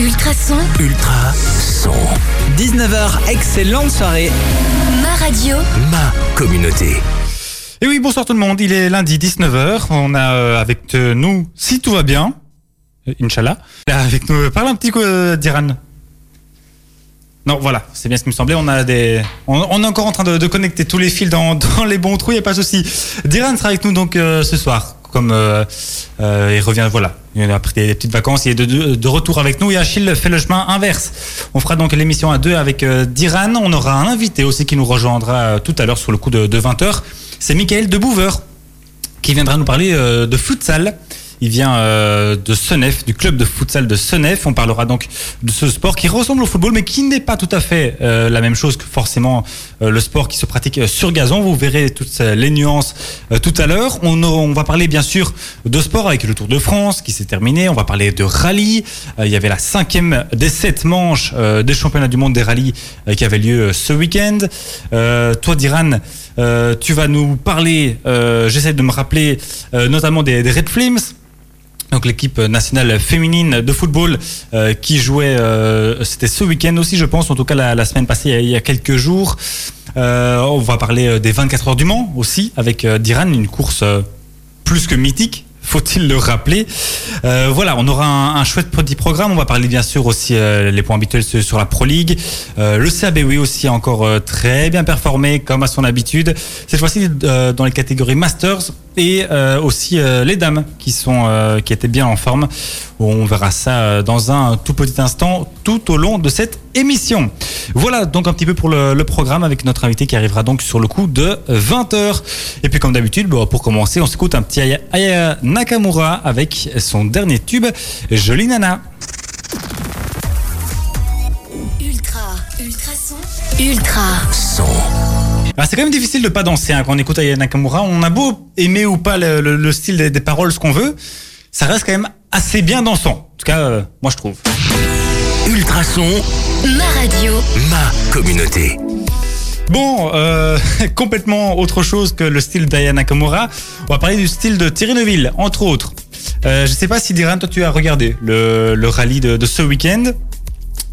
Ultrason, Ultra son. 19h, excellente soirée. ma radio, Ma communauté. Et oui, bonsoir tout le monde. Il est lundi 19h. On a euh, avec euh, nous, si tout va bien, euh, Inch'Allah, là, avec nous, parle un petit coup d'Iran. Non, voilà, c'est bien ce qui me semblait. On a des, on, on est encore en train de, de connecter tous les fils dans, dans les bons trous. Il n'y a pas de souci. Diran sera avec nous donc euh, ce soir. Comme euh, euh, il revient, voilà, il a pris des petites vacances, il est de, retour avec nous. Et Achille fait le chemin inverse. On fera donc l'émission à deux avec euh, Diran. On aura un invité aussi qui nous rejoindra tout à l'heure sur le coup de, de 20h. C'est Michael de Bouver qui viendra nous parler de futsal. Il vient euh, de Senef, du club de futsal de Senef. On parlera donc de ce sport qui ressemble au football, mais qui n'est pas tout à fait euh, la même chose que forcément euh, le sport qui se pratique euh, sur gazon. Vous verrez toutes euh, les nuances euh, tout à l'heure. On, on va parler bien sûr de sport avec le Tour de France qui s'est terminé. On va parler de rallye. Il y avait la cinquième des sept manches des championnats du monde des rallyes qui avait lieu ce week-end. Toi, Diran, tu vas nous parler, j'essaie de me rappeler, notamment des, des Red Flames. Donc l'équipe nationale féminine de football euh, qui jouait, euh, c'était ce week-end aussi, je pense, en tout cas la, semaine passée, il y a- quelques jours. Euh, on va parler des 24 heures du Mans aussi, avec Diran, une course plus que mythique. Faut-il le rappeler Euh, Voilà, on aura un, un chouette petit programme. On va parler bien sûr aussi euh, les points habituels sur la Pro League. Euh, le CABW aussi a encore euh, très bien performé comme à son habitude. Cette fois-ci dans les catégories Masters et aussi les dames qui sont qui étaient bien en forme. On verra ça dans un tout petit instant tout au long de cette émission. Voilà donc un petit peu pour le, le programme avec notre invité qui arrivera donc sur le coup de 20h. Et puis comme d'habitude, pour commencer, on s'écoute un petit Aya, Aya Nakamura avec son dernier tube, Jolie Nana. ultra, ultrason, ultra, Son. Ah, c'est quand même difficile de pas danser hein, quand on écoute Aya Nakamura. On a beau aimer ou pas le, le- le style des, des paroles, ce qu'on veut, ça reste quand même assez bien dansant. En tout cas, euh, moi je trouve. Ultra son. ma radio, Ma communauté. Bon, euh, complètement autre chose que le style d'Aya Nakamura. On va parler du style de Thierry Neuville, entre autres. Euh, je sais pas si Diran, toi tu as regardé le, le rallye de, de ce week-end.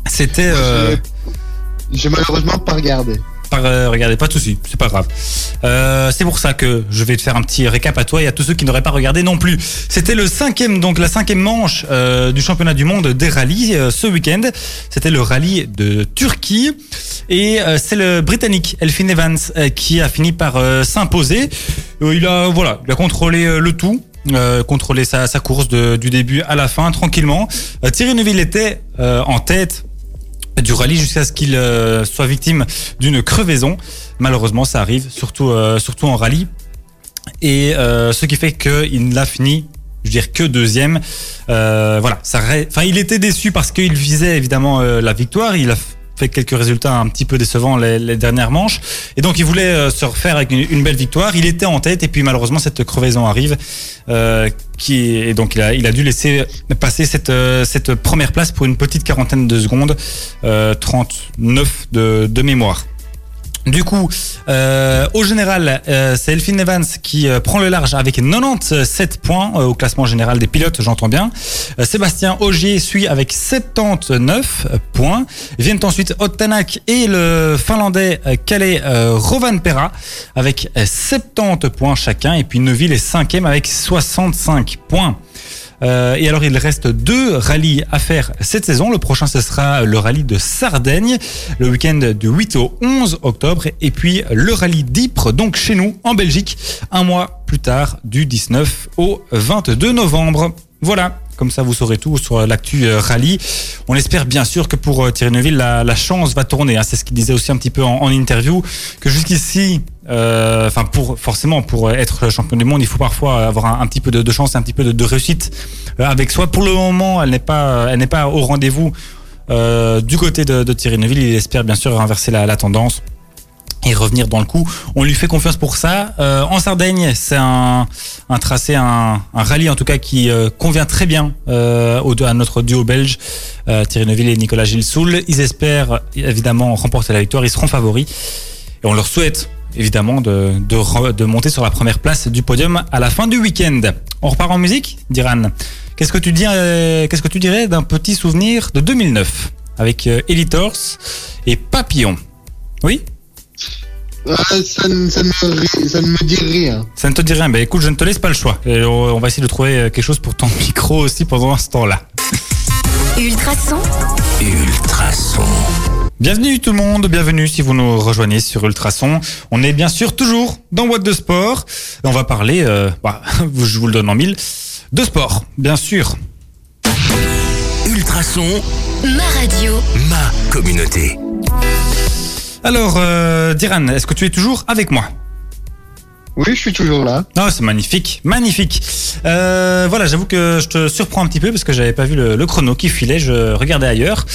C'était... Euh, J'ai malheureusement pas regardé. Euh, regardez, pas de souci, c'est pas grave. Euh, c'est pour ça que je vais te faire un petit récap à toi et à tous ceux qui n'auraient pas regardé non plus. C'était le cinquième, donc la cinquième manche euh, du championnat du monde des rallyes ce week-end. C'était le rallye de Turquie et c'est le Britannique Elfin Evans qui a fini par s'imposer. Il a voilà, il a contrôlé le tout. Euh, contrôlé sa, course du début à la fin tranquillement. Thierry Neuville était en tête du rallye jusqu'à ce qu'il euh, soit victime d'une crevaison. Malheureusement, ça arrive, surtout, euh, surtout en rallye. Et euh, ce qui fait qu'il n'a fini, je veux dire, que deuxième. Voilà, ça, enfin, il était déçu parce qu'il visait évidemment la victoire. Il a fait quelques résultats un petit peu décevants les, dernières manches. Et donc, il voulait euh, se refaire avec une, une belle victoire. Il était en tête et puis malheureusement, cette crevaison arrive. Euh, qui, et donc, il a, il a dû laisser passer cette, euh, cette première place pour une petite quarantaine de secondes. Euh, 39 de, de mémoire. Du coup, euh, au général, euh, c'est Elphine Evans qui euh, prend le large avec 97 points au classement général des pilotes, j'entends bien. Sébastien Ogier suit avec 79 points. Viennent ensuite Ottanak et le Finlandais euh, Rovanperä avec euh, 70 points chacun. Et puis Neuville est cinquième avec 65 points. Euh, et alors, il reste deux rallyes à faire cette saison. Le prochain, ce sera le rallye de Sardaigne, le week-end du 8 au 11 octobre. Et puis, le rallye d'Ypres, donc chez nous, en Belgique, un mois plus tard, du 19 au 22 novembre. Voilà. Comme ça, vous saurez tout sur l'actu euh, rallye. On espère bien sûr que pour euh, Thierry Neuville, la, chance va tourner. hein. C'est ce qu'il disait aussi un petit peu en, interview, que jusqu'ici, euh, enfin pour forcément pour être champion du monde, il faut parfois avoir un, petit peu de, de chance, un petit peu de, de réussite avec soi. Pour le moment, elle n'est pas, elle n'est pas au rendez-vous du côté de, de Thierry Neuville. Il espère bien sûr inverser la tendance et revenir dans le coup. On lui fait confiance pour ça. Euh, en Sardaigne, c'est un, tracé, un, rallye en tout cas qui euh, convient très bien euh, au, à notre duo belge, Thierry Neuville et Nicolas Gilles-Soul. Ils espèrent évidemment remporter la victoire, ils seront favoris et on leur souhaite évidemment de, de, monter sur la première place du podium à la fin du week-end. On repart en musique, Diran Qu'est-ce que tu dis Qu'est-ce que tu dirais d'un petit souvenir de 2009 avec Elitors et Papillon? Oui? Ah, ça, ne- ça ne me, ri- ça ne me dit rien. Ça ne te dit rien Ben écoute, je ne te laisse pas le choix. Et on on va essayer de trouver euh, quelque chose pour ton micro aussi pendant ce temps-là. Ultrason, Ultrason. Bienvenue tout le monde, bienvenue si vous nous rejoignez sur Ultrason. On est bien sûr toujours dans What de Sport. On va parler, euh, bah, je vous le donne en mille, de sport, bien sûr. Ultrason, ma radio. ma communauté. Alors, euh, Diran, est-ce que tu es toujours avec moi? Oui, je suis toujours là. Ah, c'est magnifique, magnifique. Euh, voilà, j'avoue que je te surprends un petit peu parce que j'avais pas vu le, le chrono qui filait, je regardais ailleurs.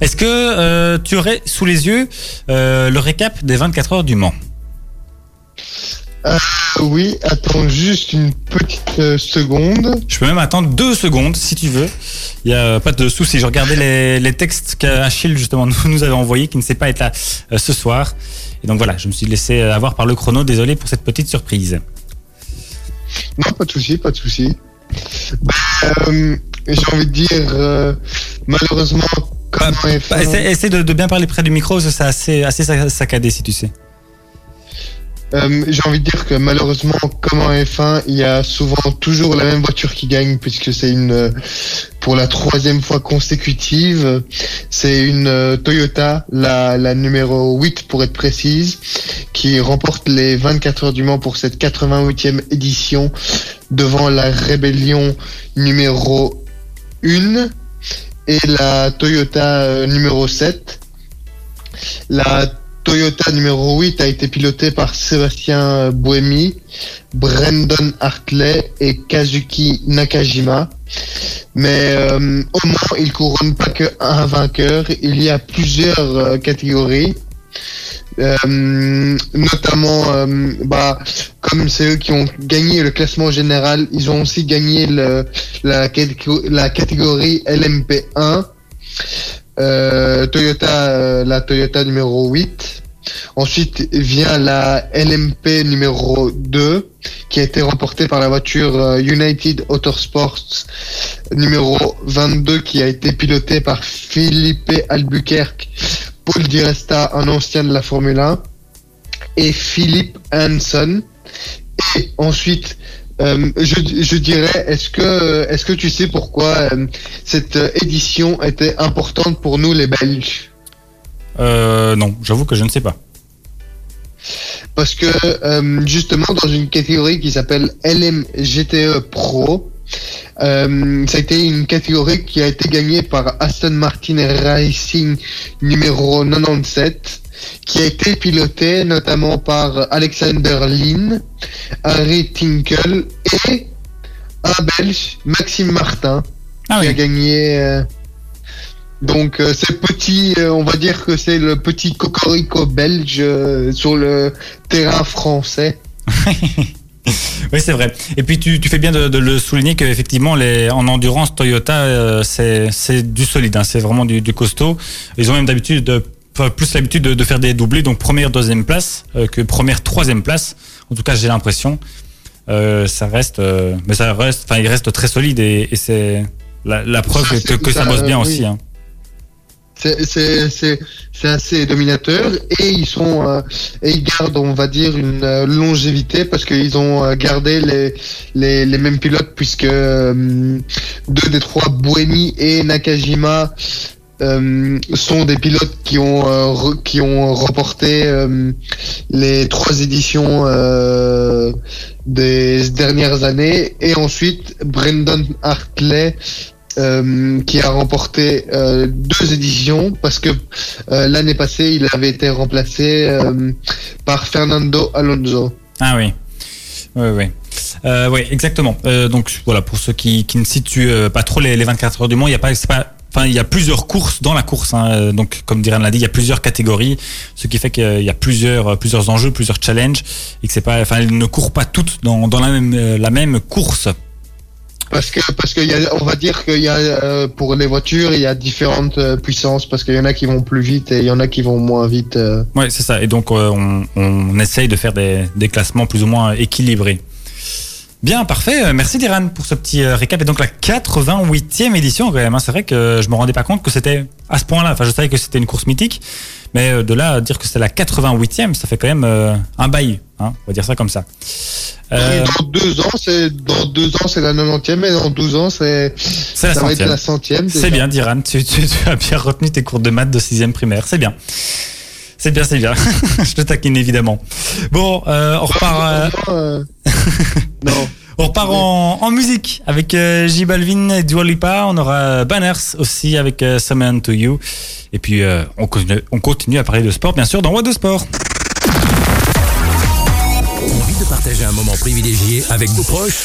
Est-ce que euh, tu aurais sous les yeux euh, le récap des 24 heures du Mans? Euh, oui, attends juste une petite euh, seconde. Je peux même attendre deux secondes si tu veux. Il y a pas de souci. Je regardais les, les textes qu'Achille justement nous, nous avait envoyés, qui ne sait pas être là euh, ce soir. Et donc voilà, je me suis laissé euh, avoir par le chrono. Désolé pour cette petite surprise. Non, pas de souci, pas de souci. Bah, euh, J'ai envie de dire, malheureusement, comme Bah, F1, essaie essaie de, de bien parler près du micro, c'est assez, assez sa- saccadé si tu sais. Euh, j'ai envie de dire que malheureusement, comme en F1, il y a souvent toujours la même voiture qui gagne, puisque c'est une, euh, pour la troisième fois consécutive, c'est une euh, Toyota, la, la numéro 8 pour être précise, qui remporte les 24 heures du Mans pour cette 88e édition devant la Rébellion numéro 1 et la Toyota numéro 7. La Toyota numéro 8 a été pilotée par Sébastien Buemi, Brandon Hartley et Kazuki Nakajima. Mais euh, au moins, il couronne pas que un vainqueur. Il y a plusieurs euh, catégories. Euh, notamment, bah, comme c'est eux qui ont gagné le classement général, ils ont aussi gagné la catégorie LMP1. Euh, Toyota, euh, la Toyota numéro 8. Ensuite vient la LMP numéro 2, qui a été remportée par la voiture euh, United Autosports numéro 22, qui a été pilotée par Felipe Albuquerque, Paul Di Resta, un ancien de la Formule 1, et Philippe Hanson. Et ensuite, euh, je, je dirais, est-ce que, est-ce que tu sais pourquoi euh, cette euh, édition était importante pour nous les Belges? Euh, non, j'avoue que je ne sais pas. Parce que justement dans une catégorie qui s'appelle LMGTE Pro, euh, ça a été une catégorie qui a été gagnée par Aston Martin Racing numéro 97, qui a été pilotée notamment par Alexander Lynn, Harry Tinkle et un Belge, Maxime Martin, Ah qui a gagné. euh, donc euh, c'est petit, euh, on va dire que c'est le petit cocorico belge euh, sur le terrain français. Oui, c'est vrai. Et puis tu, tu fais bien de, de le souligner qu'effectivement, en endurance, Toyota, c'est du solide, hein, c'est vraiment du, du costaud. Ils ont même d'habitude de enfin, plus l'habitude de, de faire des doublés, donc première, deuxième place, euh, que première, troisième place. En tout cas, j'ai l'impression. Euh, ça reste, euh, mais ça reste, enfin, il reste très solide et, et c'est la, la preuve que, ça bosse bien euh, aussi. Hein. C'est- assez dominateur et ils sont euh, et ils gardent, on va dire, une euh, longévité parce qu'ils ont euh, gardé les, les les mêmes pilotes puisque deux des trois Buemi et Nakajima euh, sont des pilotes qui ont euh, qui ont remporté euh, les trois éditions euh, des dernières années et ensuite Brendan Hartley euh, qui a remporté deux éditions parce que l'année passée il avait été remplacé par Fernando Alonso. Ah oui. Oui, oui. Exactement. Donc voilà, pour ceux qui, qui ne situent pas trop les, les 24 heures du Mans, il y a pas, pas, enfin il y a plusieurs courses dans la course. hein. Donc comme Diran l'a dit, il y a plusieurs catégories, ce qui fait qu'il y a plusieurs, euh, plusieurs enjeux, plusieurs challenges, et que c'est pas, enfin elles ne courent pas toutes dans, dans la même, euh, la même course. Parce que parce qu'il y a, on va dire qu'il y a euh, pour les voitures il y a différentes euh, puissances parce qu'il y en a qui vont plus vite et il y en a qui vont moins vite. euh. Ouais, c'est ça. Et donc on, on essaye de faire des, des classements plus ou moins équilibrés. Bien, parfait. Euh, Merci Diran pour ce petit euh, récap. Et donc la 88e édition quand même. hein. C'est vrai que je me rendais pas compte que c'était à ce point-là. Enfin, je savais que c'était une course mythique, mais euh, de là à dire que c'est la 88e, ça fait quand même un bail. Hein, on va dire ça comme ça. Euh, Dans deux ans, c'est dans deux ans c'est la 90e et dans 12 ans c'est ça va être centième. la centième. C'est bien, Diran. Tu, tu- tu as bien retenu tes cours de maths de 6 primaire. C'est bien. C'est bien, c'est bien. je te taquine évidemment. Bon, euh, on repart. euh, Euh, non. On repart en, en musique avec euh, J Balvin et Dua Lipa. On aura Banners aussi avec Summon to You. Et puis euh, on, continue, on continue à parler de sport, bien sûr, dans What de Sport. Envie de partager un moment privilégié avec vos proches?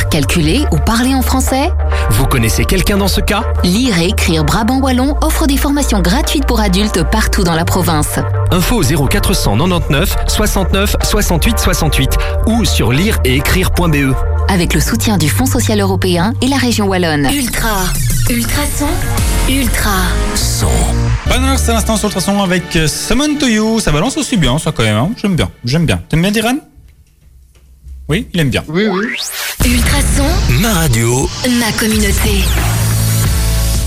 calculer ou parler en français Vous connaissez quelqu'un dans ce cas Lire et écrire Brabant Wallon offre des formations gratuites pour adultes partout dans la province. Info au 0499 69 68 68 ou sur lire et écrire.be. Avec le soutien du Fonds social européen et la région Wallonne. Ultra. Ultrason. Ultra. Son. Banners, c'est l'instant sur Ultrason avec euh, Summon to You. Ça balance aussi bien, ça quand même. hein. J'aime bien, j'aime bien. T'aimes bien Diran Oui, il aime bien. Oui, oui. Ultrason. Ma radio. Ma communauté.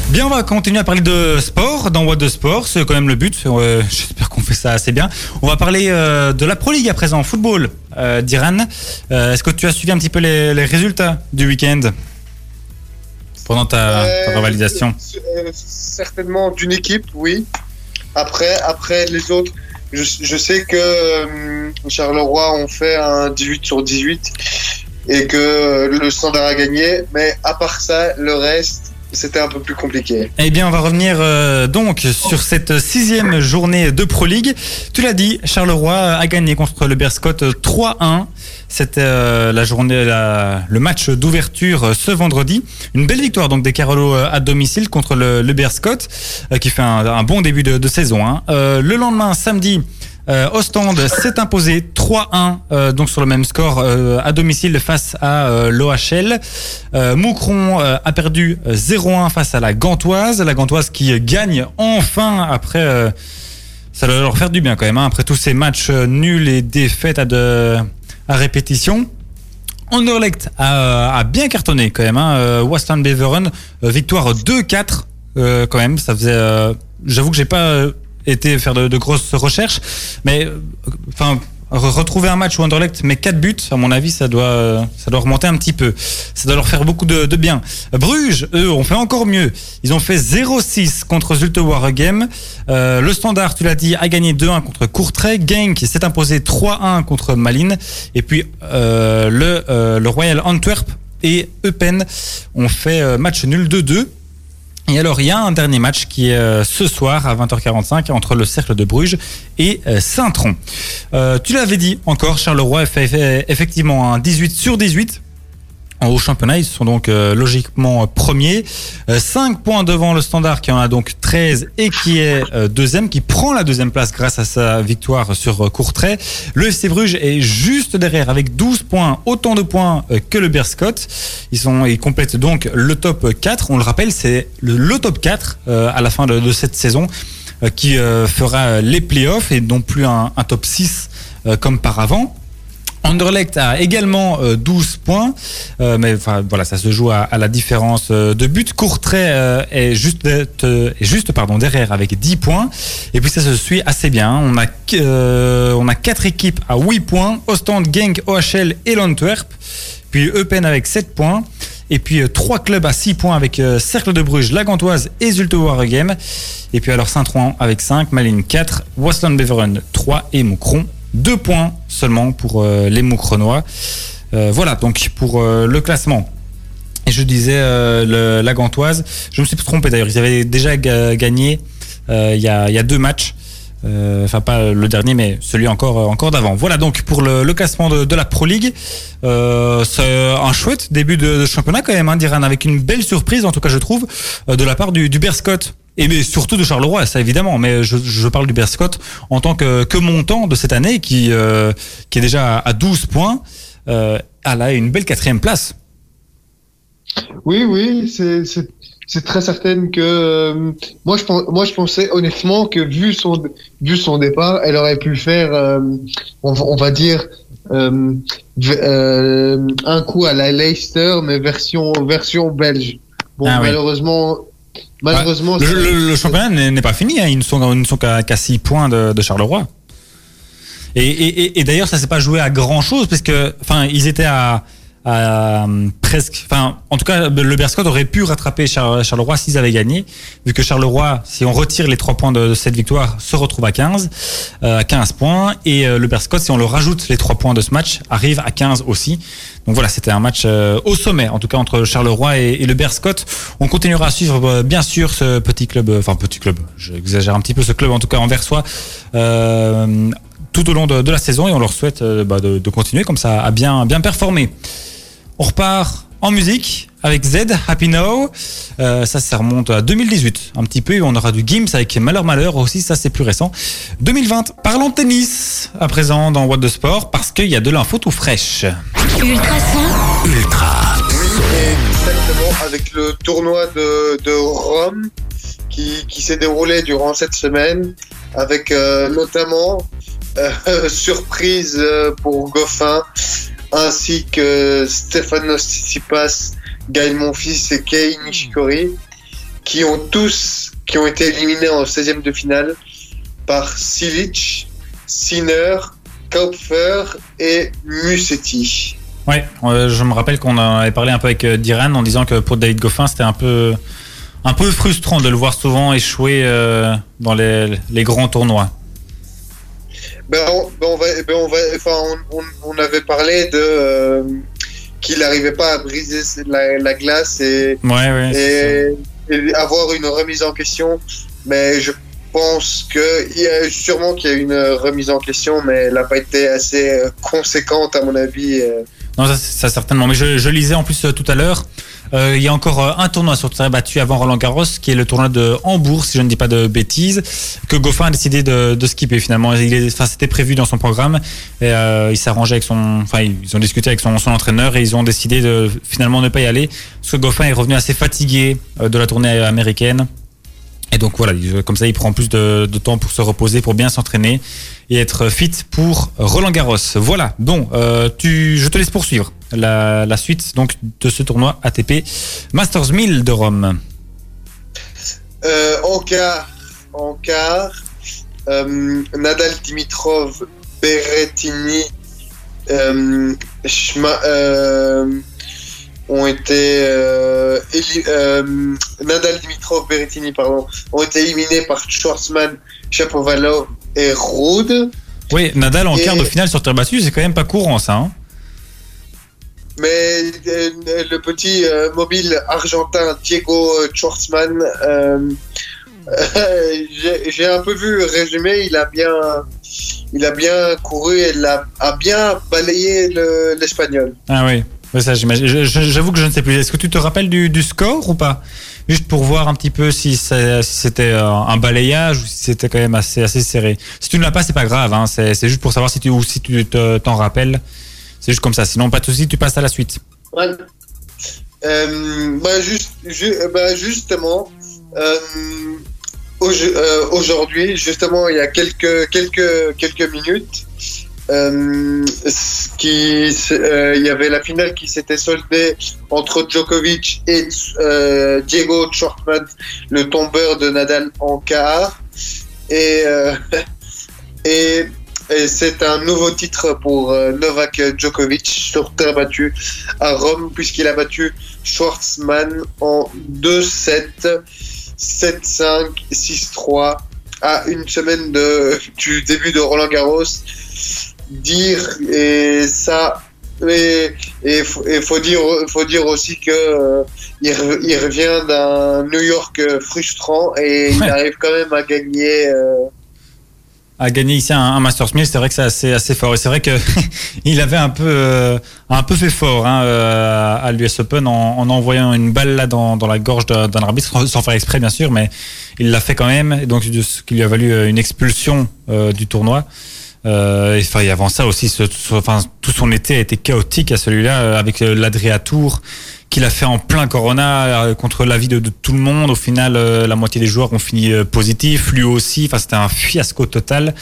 Bien, on va continuer à parler de sport dans What de Sport, c'est quand même le but. Euh, J'espère qu'on fait ça assez bien. On va parler euh, de la Pro League à présent, football. Euh, Diran, euh, est-ce que tu as suivi un petit peu les, les résultats du week-end? Pendant ta, ta revalidation euh, Certainement d'une équipe, oui. Après, après les autres, je, sais que euh, Charleroi ont fait un 18 sur 18 et que le standard a gagné, mais à part ça, le reste, c'était un peu plus compliqué. Eh bien, on va revenir euh, donc sur cette sixième journée de Pro League. Tu l'as dit, Charleroi a gagné contre le Berscott 3-1. C'était euh, la journée, le match d'ouverture euh, ce vendredi. Une belle victoire donc des Carolos à domicile contre le, le qui fait un, bon début de, saison. hein. Le lendemain, samedi. Euh, Ostende s'est imposé 3-1 euh, donc sur le même score euh, à domicile face à euh, l'OHL. Euh, Moucron euh, a perdu euh, 0-1 face à la Gantoise, la Gantoise qui gagne enfin après ça doit leur faire du bien quand même hein, après tous ces matchs nuls et défaites à répétition. Anderlecht a, bien cartonné quand même. Hein. Euh, Western Beveren, victoire 2-4 euh, quand même. Ça faisait. J'avoue que j'ai pas été faire de, grosses recherches, mais euh, enfin. re- Retrouver un match où Anderlecht met 4 buts, à mon avis, ça doit, euh, ça doit remonter un petit peu. Ça doit leur faire beaucoup de, bien. Bruges, eux, ont fait encore mieux. Ils ont fait 0-6 contre Zulte Waregem. Euh, le Standard, tu l'as dit, a gagné 2-1 contre Courtrai. Genk s'est imposé 3-1 contre Malines. Et puis le, le Royal Antwerp et Eupen ont fait match nul 2-2. Et alors, il y a un dernier match qui est euh, ce soir à 20h45 entre le Cercle de Bruges et euh, Saint-Tron. Euh, tu l'avais dit encore, Charleroi fait, fait effectivement un 18 sur 18 au championnat. Ils sont donc euh, logiquement premiers. 5 points devant le Standard qui en a donc 13 et qui est euh, deuxième, qui prend la deuxième place grâce à sa victoire sur euh, Courtrai. Le FC Bruges est juste derrière avec 12 points, autant de points euh, que le Berscott. Ils, ils complètent donc le top 4. On le rappelle, c'est le, top 4 euh, à la fin de, cette saison euh, qui euh, fera les playoffs et non plus un, un top 6 euh, comme par avant. Anderlecht a également euh, 12 points, euh, mais ça se joue à, la différence euh, de but. Courtrai euh, est juste, euh, derrière avec 10 points. Et puis ça se suit assez bien. On a, qu- euh, on a quatre équipes à 8 points. Ostend, Genk, OHL et l'Antwerp. Puis Eupen avec 7 points. Et puis euh, trois clubs à 6 points avec euh, Cercle de Bruges, La Gantoise et Zulte Waregem. Et puis alors Saint-Ouen avec 5, Malines 4, Westland Beveren 3 et Moucron 2 points seulement pour euh, les Moucronois. Euh, voilà donc pour euh, le classement. Et je disais euh, la Gantoise, je me suis trompé d'ailleurs, ils avaient déjà ga- gagné il y, a, deux matchs. Enfin, pas le dernier, mais celui encore, encore d'avant. Voilà donc pour le, classement de, la Pro League. C'est un chouette début de, championnat quand même, hein, d'Iran, avec une belle surprise, en tout cas je trouve, de la part du, du Berscott. Et mais surtout de Charleroi, ça évidemment. Mais je, je parle du Berscott en tant que, que montant de cette année, qui, euh, qui est déjà à 12 points. Euh, elle a une belle quatrième place. Oui, oui, c'est très certaine que euh, moi je moi je pensais honnêtement que vu son vu son départ, elle aurait pu faire euh, on, va- on va dire un coup à la Leicester mais version version belge. Bon Ah oui. Malheureusement malheureusement Le, c'est- le- le championnat n'est pas fini, hein. ils ne sont, ne qu'à qu'à 6 points de, de Charleroi. Et, et, et- et d'ailleurs, ça s'est pas joué à grand chose, parce que, enfin, ils étaient à, euh, presque, enfin, en tout cas, le Berscott aurait pu rattraper Char- Charleroi s'ils avaient gagné, vu que Charleroi, si on retire les 3 points de, cette victoire, se retrouve à 15, euh, à 15 points, et euh, le Berscott, si on le rajoute les 3 points de ce match, arrive à 15 aussi. Donc voilà, c'était un match euh, au sommet, en tout cas entre Charleroi et, et le Berscott. On continuera à suivre euh, bien sûr ce petit club, enfin petit club, j'exagère un petit peu ce club en tout cas anversois, euh, tout au long de, de la saison et on leur souhaite bah, de, de continuer comme ça à bien, bien performer. On repart en musique avec Z, Happy Now. Euh, ça, ça remonte à 2018 un petit peu. On aura du Gims avec Malheur Malheur aussi, ça c'est plus récent. 2020, parlons tennis à présent dans What the Sport parce qu'il y a de l'info tout fraîche. Ultrason, Ultra. Oui, et exactement avec le tournoi de, de Rome qui, qui s'est déroulé durant cette semaine, avec euh, notamment euh, surprise pour Goffin, ainsi que Stefanos Tsitsipas, Gaël Monfils et Kei Nishikori, qui ont tous qui ont été éliminés en 16e de finale par Silic, Sinner, Kaupfer et Musetti. Ouais, euh, je me rappelle qu'on avait parlé un peu avec euh, Diran en disant que pour David Goffin, c'était un peu, un peu frustrant de le voir souvent échouer euh, dans les grands tournois. Ben on, ben on va, ben on va, enfin, on, on, avait parlé de euh, qu'il n'arrivait pas à briser la, la glace et, Ouais, ouais. c'est et, et avoir une remise en question. Mais je pense que il y a sûrement qu'il y a une remise en question, mais elle n'a pas été assez euh, conséquente à mon avis. euh. Non, ça, ça, certainement. Mais je, je lisais en plus euh, tout à l'heure. Euh, il y a encore euh, un tournoi sur terre battu avant Roland Garros, qui est le tournoi de Hambourg, si je ne dis pas de bêtises, que Goffin a décidé de, de skipper finalement. Il enfin, c'était prévu dans son programme. Et, euh, il s'arrangeait avec son, enfin, ils ont discuté avec son, son entraîneur et ils ont décidé de finalement ne pas y aller, parce que Goffin est revenu assez fatigué de la tournée américaine. Et donc voilà, il- comme ça, il prend plus de, de temps pour se reposer, pour bien s'entraîner et être fit pour Roland Garros. Voilà. Bon, euh, tu, je te laisse poursuivre la, la suite donc de ce tournoi ATP Masters 1000 de Rome. Euh, en quart, en quart euh, Nadal Dimitrov, Berrettini, euh, Schma- ont été Nadal Dimitrov, Berrettini pardon, ont été éliminés par Schwarzman, Shapovalov et Rude. Oui, Nadal en Et- quart de finale sur terre battue, c'est quand même pas courant ça. Hein Mais euh, le petit euh, mobile argentin Diego Schwartzman, euh, j'ai un peu vu résumé, il a bien, il a bien couru et a, bien balayé le- l'espagnol. ah oui, ça J'avoue que je ne sais plus. Est-ce que tu te rappelles du, score ou pas? Juste pour voir un petit peu si, c'était un balayage ou si c'était quand même assez, assez serré. Si tu ne l'as pas, c'est pas grave. Hein. C'est juste pour savoir si tu, ou si tu te- t'en rappelles. C'est juste comme ça. Sinon, pas de souci, tu passes à la suite. Ouais. Euh, bah, juste, ju- bah, justement, euh, auj- euh, aujourd'hui, justement, il y a quelques, quelques, quelques minutes, euh, qui, euh, il y avait la finale qui s'était soldée entre Djokovic et euh, Diego Schwartzman, le tombeur de Nadal en quart. Et, euh, et, et c'est un nouveau titre pour euh, Novak Djokovic sur terre battue à Rome, puisqu'il a battu Schwartzman en 2-7, 7-5, 6-3, à une semaine de, du début de Roland Garros. Dire, et ça, et il faut, et faut dire, faut dire aussi que euh, il, re- il revient d'un New York frustrant et il arrive quand même à gagner. euh, a gagné ici un, un Masters 1000, c'est vrai que c'est assez, assez fort. Et c'est vrai que il avait un peu, euh, un peu fait fort hein, euh, à l'US Open en, en envoyant une balle là dans, dans la gorge d'un arbitre, sans, faire exprès bien sûr, mais il l'a fait quand même. Et donc ce qui lui a valu euh, une expulsion euh, du tournoi. Euh, et, avant ça aussi, ce- enfin, tout son été a été chaotique à celui-là, euh, avec euh, l'Adria Tour qu'il a fait en plein Corona euh, contre l'avis de, tout le monde. Au final, euh, la moitié des joueurs ont fini euh, positif, lui aussi. Enfin, c'était un fiasco total.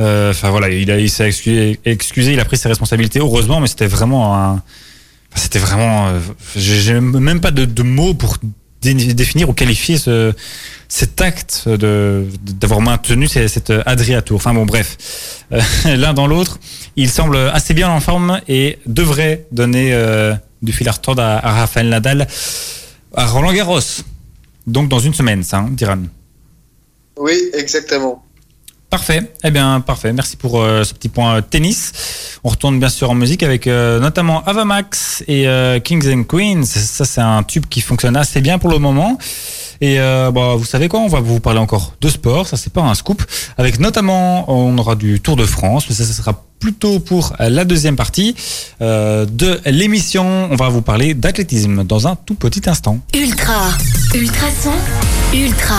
Enfin voilà, il, s'est excusé, il a pris ses responsabilités. Heureusement, mais c'était vraiment un, c'était vraiment. euh, J'ai même pas de, mots pour dé- définir ou qualifier ce, cet acte d'avoir maintenu cette, cette Adria Tour. Enfin bon, bref, l'un dans l'autre, il semble assez bien en forme et devrait donner euh, du fil à retordre à, à Rafael Nadal à Roland Garros. Donc dans une semaine, ça, hein, Diran. Oui, exactement. Parfait. Eh bien, parfait. Merci pour euh, ce petit point euh, tennis. On retourne bien sûr en musique avec euh, notamment Avamax et euh, Kings and Queens. Ça, c'est un tube qui fonctionne assez bien pour le moment. Et bah, vous savez quoi? On va vous parler encore de sport. Ça, c'est pas un scoop. Avec notamment, on aura du Tour de France, mais ça, ça sera plutôt pour la deuxième partie euh, de l'émission. On va vous parler d'athlétisme dans un tout petit instant. Ultra. Ultrason. Ultra.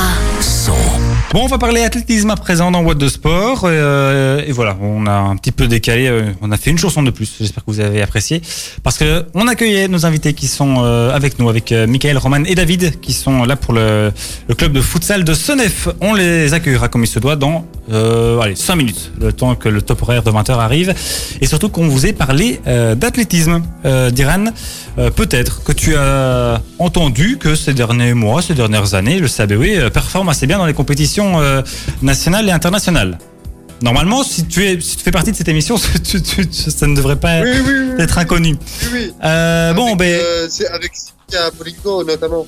Bon, on va parler athlétisme à présent dans What de Sport. euh, et voilà, on a un petit peu décalé. euh, on a fait une chanson de plus. J'espère que vous avez apprécié. Parce que on accueillait nos invités qui sont avec nous, avec Michael, Roman et David, qui sont là pour le, le club de futsal de Senef. On les accueillera comme il se doit dans euh, allez, 5 minutes, le temps que le top horaire de 20h arrive. Et surtout qu'on vous ait parlé euh, d'athlétisme. Euh, Diran, euh, peut-être que tu as entendu que ces derniers mois, ces dernières années, le euh, performe assez bien dans les compétitions nationales et internationales. Normalement, si tu, es, si tu fais partie de cette émission, tu- tu- tu- ça ne devrait pas Oui, oui, oui. être inconnu. oui, oui. Bon, ben, c'est avec Sika Polingo notamment.